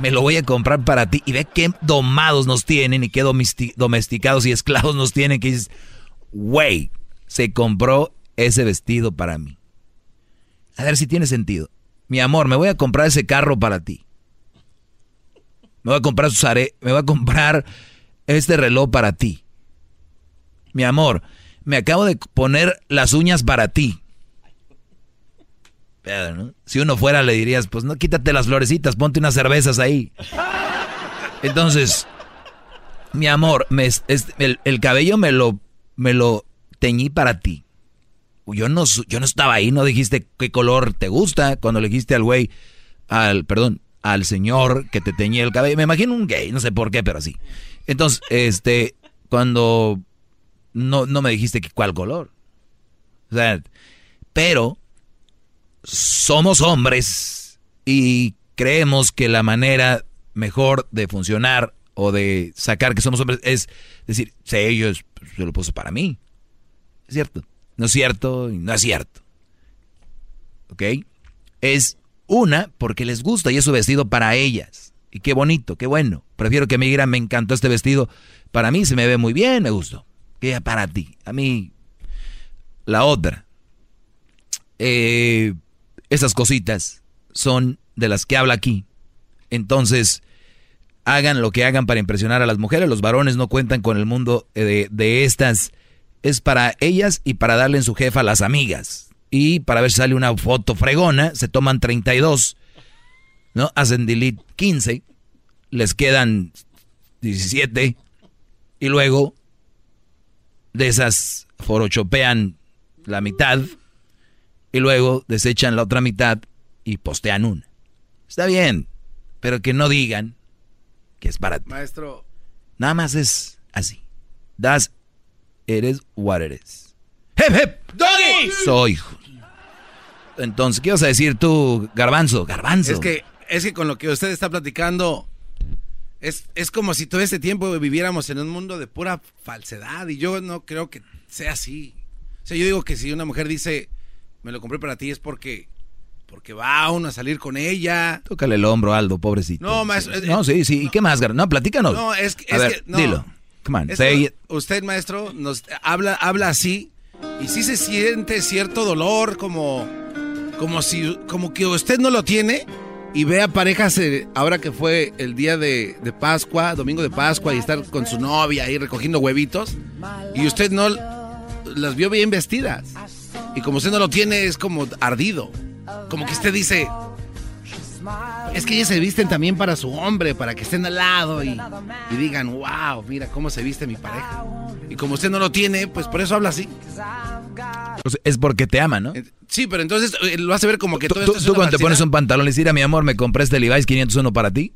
me lo voy a comprar para ti. Y ve qué domados nos tienen y qué domesti- domesticados y esclavos nos tienen que dices, güey, se compró ese vestido para mí. A ver si tiene sentido. Mi amor, me voy a comprar ese carro para ti. Me voy a comprar me a comprar este reloj para ti. Mi amor, me acabo de poner las uñas para ti. ¿no? Si uno fuera le dirías, pues no quítate las florecitas, ponte unas cervezas ahí. Entonces, mi amor, el, el cabello me lo, me lo teñí para ti. Yo no, yo no estaba ahí, no dijiste qué color te gusta cuando le dijiste al güey, al, perdón, al señor que te teñía el cabello. Me imagino un gay, no sé por qué, pero así. Entonces, este, cuando no, no me dijiste que cuál color. O sea, pero somos hombres y creemos que la manera mejor de funcionar o de sacar que somos hombres es decir, sí, ellos se lo puso para mí. Es cierto. No es cierto y no es cierto. ¿Ok? Es una porque les gusta y es su vestido para ellas. Y qué bonito, qué bueno. Prefiero que me digan, me encantó este vestido. Para mí se me ve muy bien, me gustó. Que para ti. A mí, la otra. Eh, esas cositas son de las que habla aquí. Entonces, hagan lo que hagan para impresionar a las mujeres. Los varones no cuentan con el mundo eh, de, de estas. Es para ellas y para darle en su jefa a las amigas. Y para ver si sale una foto fregona, se toman 32, ¿no? Hacen delete 15, les quedan 17 y luego de esas forochopean la mitad Y luego desechan la otra mitad y postean una. Está bien, pero que no digan que es para ti. Maestro. Nada más es así. Das, eres what eres. ¡Hep, hep! ¡Doggy! Soy. Entonces, ¿qué vas a decir tú, Garbanzo? Garbanzo. Es que, es que con lo que usted está platicando, es, es como si todo este tiempo viviéramos en un mundo de pura falsedad. Y yo no creo que sea así. O sea, yo digo que si una mujer dice, me lo compré para ti, es porque, porque va uno a salir con ella. Tócale el hombro, Aldo, pobrecito. No, maestro. eh, No, sí, sí. ¿Y qué más, Gar? No, platícanos. No, es, que- A es ver, que. no. dilo. Come on, say it. Usted, maestro, nos habla, habla así y sí se siente cierto dolor, como, como si, como que usted no lo tiene y ve a parejas eh, ahora que fue el día de, de Pascua, domingo de Pascua y estar con su novia ahí recogiendo huevitos y usted no las vio bien vestidas y como usted no lo tiene es como ardido, como que usted dice es que ellas se visten también para su hombre, para que estén al lado y, y digan, wow, mira cómo se viste mi pareja. Y como usted no lo tiene, pues por eso habla así. Es porque te ama, ¿no? Sí, pero entonces eh, lo hace ver como que Tú, todo tú- esto tú cuando te pones un pantalón y dices, mira, mi amor, me compré este Levi's 501 para ti.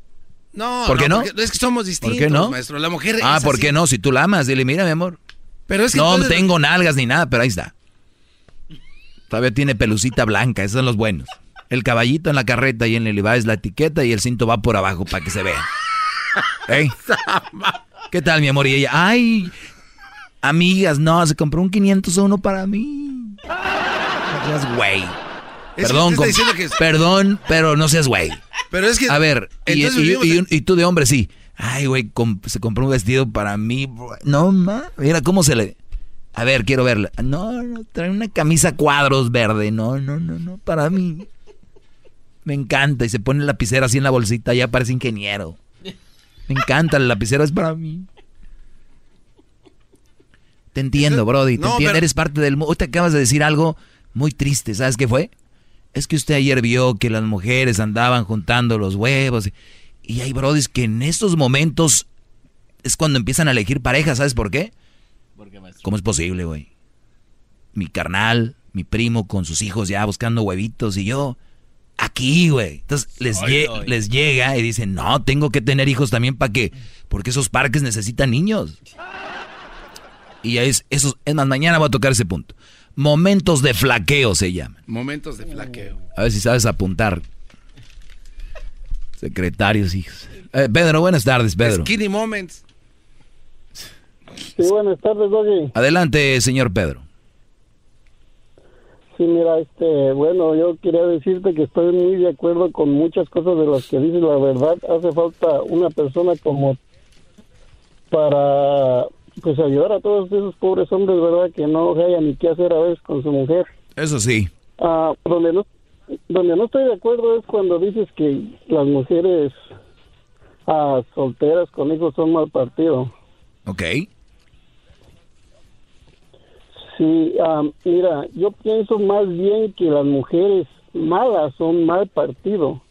No, ¿Por qué no? porque es que somos distintos, ¿Por qué no? maestro. La mujer Ah, es ¿por así. qué no? Si tú la amas, dile, mira, mi amor. Pero es que no entonces- tengo nalgas ni nada, pero ahí está. Todavía tiene pelucita blanca, esos son los buenos. El caballito en la carreta y en el Levi's la etiqueta y el cinto va por abajo para que se vea. ¿Ey? ¿Qué tal, mi amor? Y ella, ay, amigas, no, se compró un 501 para mí. No seas güey. Perdón, que- perdón, pero no seas güey. Pero es que. A ver, y, entonces y- vivimos y- en- y tú de hombre sí. Ay, güey, se compró un vestido para mí. No, ma. Mira cómo se le. A ver, quiero verla. No, no, trae una camisa cuadros verde. No, no, no, no, para mí. Me encanta. Y se pone la lapicera así en la bolsita. Ya parece ingeniero. Me encanta, la lapicera es para mí. Te entiendo, Brody. Te No, entiendo. pero- Eres parte del mundo. Hoy te acabas de decir algo muy triste. ¿Sabes qué fue? Es que usted ayer vio que las mujeres andaban juntando los huevos. Y hay brodis que en estos momentos es cuando empiezan a elegir pareja. ¿Sabes por qué? ¿Cómo es posible, güey? Mi carnal, mi primo con sus hijos ya buscando huevitos y yo aquí, güey. Entonces les, lle- llega y dicen, no, tengo que tener hijos también para que, porque esos parques necesitan niños. Y ya es, esos, es más, mañana voy a tocar ese punto. Momentos de flaqueo se llaman. Momentos de flaqueo. A ver si sabes apuntar. Secretarios, hijos. Eh, Pedro, buenas tardes, Pedro. Skinny moments. Sí, buenas tardes, Doggy. Adelante, señor Pedro. Sí, mira, este, bueno, yo quería decirte que estoy muy de acuerdo con muchas cosas de las que dices. La verdad, hace falta una persona como para, pues, ayudar a todos esos pobres hombres, ¿verdad? Que no hayan ni qué hacer a veces con su mujer. Eso sí. Ah, donde no, donde no estoy de acuerdo es cuando dices que las mujeres ah, solteras con hijos son mal partido. Ok. Sí, ah, mira, yo pienso más bien que las mujeres malas son mal partido.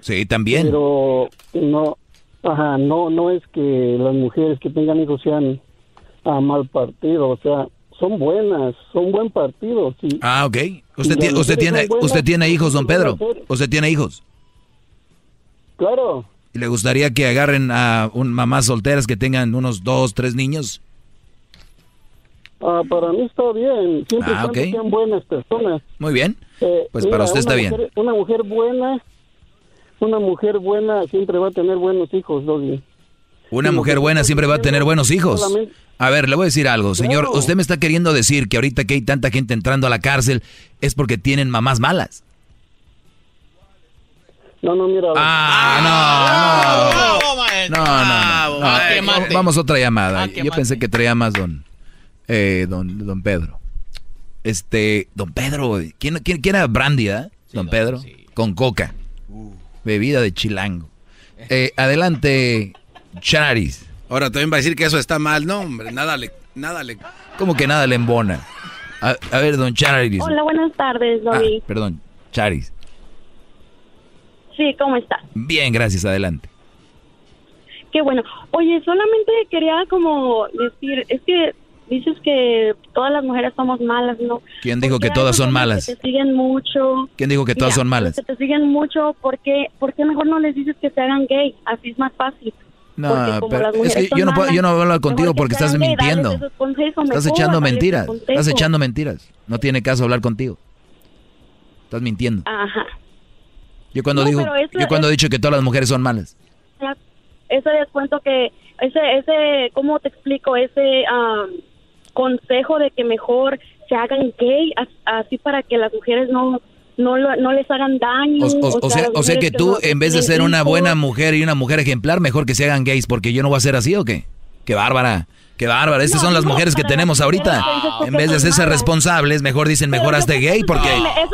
Sí, también. Pero no, ajá, no, no es que las mujeres que tengan hijos sean ah, mal partido, o sea, son buenas, son buen partido, sí. Ah, ok. ¿Usted, tiene, usted, tiene, buenas, ¿Usted tiene hijos, don ¿qué van a Pedro? ¿Usted tiene hijos? Claro, ¿Y le gustaría que agarren a un, mamás solteras que tengan unos dos, tres niños? Ah, para mí está bien, siempre Ah, cuando ok. sean buenas personas. Muy bien. Eh, Pues para usted una está bien. mujer- Una mujer buena, una mujer buena siempre va a tener buenos hijos, Doggy. Una Sí, mujer buena siempre va a tener buenos hijos. A ver, le voy a decir algo, señor. Claro. Usted me está queriendo decir que ahorita que hay tanta gente entrando a la cárcel es porque tienen mamás malas. No, no, mira. Ah, no, no. No, no, no. Ah, Eh, que mate. Vamos a otra llamada. Ah, Yo pensé que traía más don, eh, don, don Pedro. Este, don Pedro, ¿quién, quién, quién era Brandy, eh? don Pedro? Con coca. Bebida de chilango. Eh, adelante, Charis. Ahora también va a decir que eso está mal. No, hombre, nada le... Nada le... ¿Cómo que nada le embona? A, a ver, don Charis. Hola, buenas tardes, Ah, Doggy. perdón, Charis. Sí, ¿cómo está? Bien, gracias, adelante. Qué bueno. Oye, solamente quería como decir, es que dices que todas las mujeres somos malas, ¿no? ¿Quién dijo que Porque todas son malas? Que te siguen mucho. ¿Quién dijo que todas Mira, son malas? Que te siguen mucho, ¿por qué, ¿por qué mejor no les dices que se hagan gay? Así es más fácil. No, Porque pero es que yo no puedo, yo no voy a hablar contigo porque estás gay, mintiendo. consejos, Estás echando mentiras. Estás echando mentiras. No tiene caso hablar contigo. Estás mintiendo. Ajá. Yo cuando No, digo, eso yo cuando he es- dicho que todas las mujeres son malas. ese descuento que ese ese cómo te explico ese am, consejo de que mejor se hagan gay as- así para que las mujeres no no lo- no les hagan daño. O, o- o sea, o sea que tú, no- en vez de ser una buena mujer y una mujer ejemplar, mejor que se hagan gays, porque yo no voy a ser así o qué? Qué bárbara, qué bárbara. Estas son las mujeres que tenemos ahorita. En vez de hacerse responsables, mejor dicen, mejor hazte gay, porque...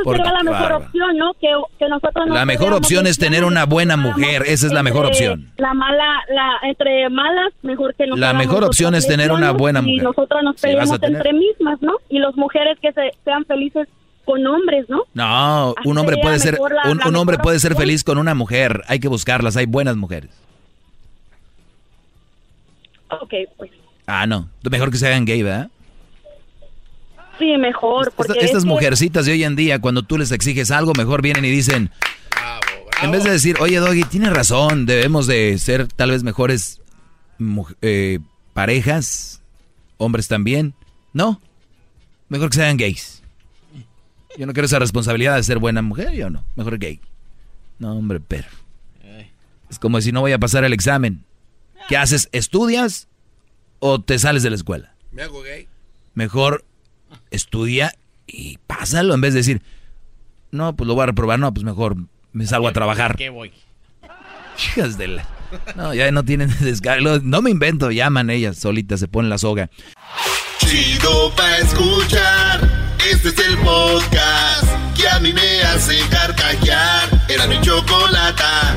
Porque- sería la mejor opción, ¿no? Que, que nosotros no La mejor opción es tener una buena mujer, esa es la mejor opción. La mala, la, entre malas, mejor que nos La mejor opción es tener una buena Y mujer. nosotros nos Sí, vas peleamos entre mismas, ¿no? Y las mujeres que se, sean felices con hombres, ¿no? No, un hombre puede ser, la- un, la un hombre puede ser feliz con una mujer. Hay que buscarlas, hay buenas mujeres. Ok, pues Ah, no, mejor que se hagan gay, ¿verdad? sí, mejor. Porque Esta- es estas que- mujercitas de hoy en día, cuando tú les exiges algo, mejor vienen y dicen, en vez de decir, oye Doggy, tienes razón, debemos de ser tal vez mejores eh, parejas, hombres también. No, mejor que sean gays. Yo no quiero esa responsabilidad de ser buena mujer, yo no, mejor gay. No, hombre, pero... Es como si no voy a pasar el examen. ¿Qué haces? ¿Estudias o te sales de la escuela? Me hago gay. Mejor estudia y pásalo en vez de decir, no, pues lo voy a reprobar, no, pues mejor me salgo a trabajar. ¿Qué voy? Hijas de la... No, ya no tienen descargo. No me invento, llaman ellas solitas, se ponen la soga. Chido pa' escuchar. Este es el podcast que a mí me hace carcajear. Era mi chocolata.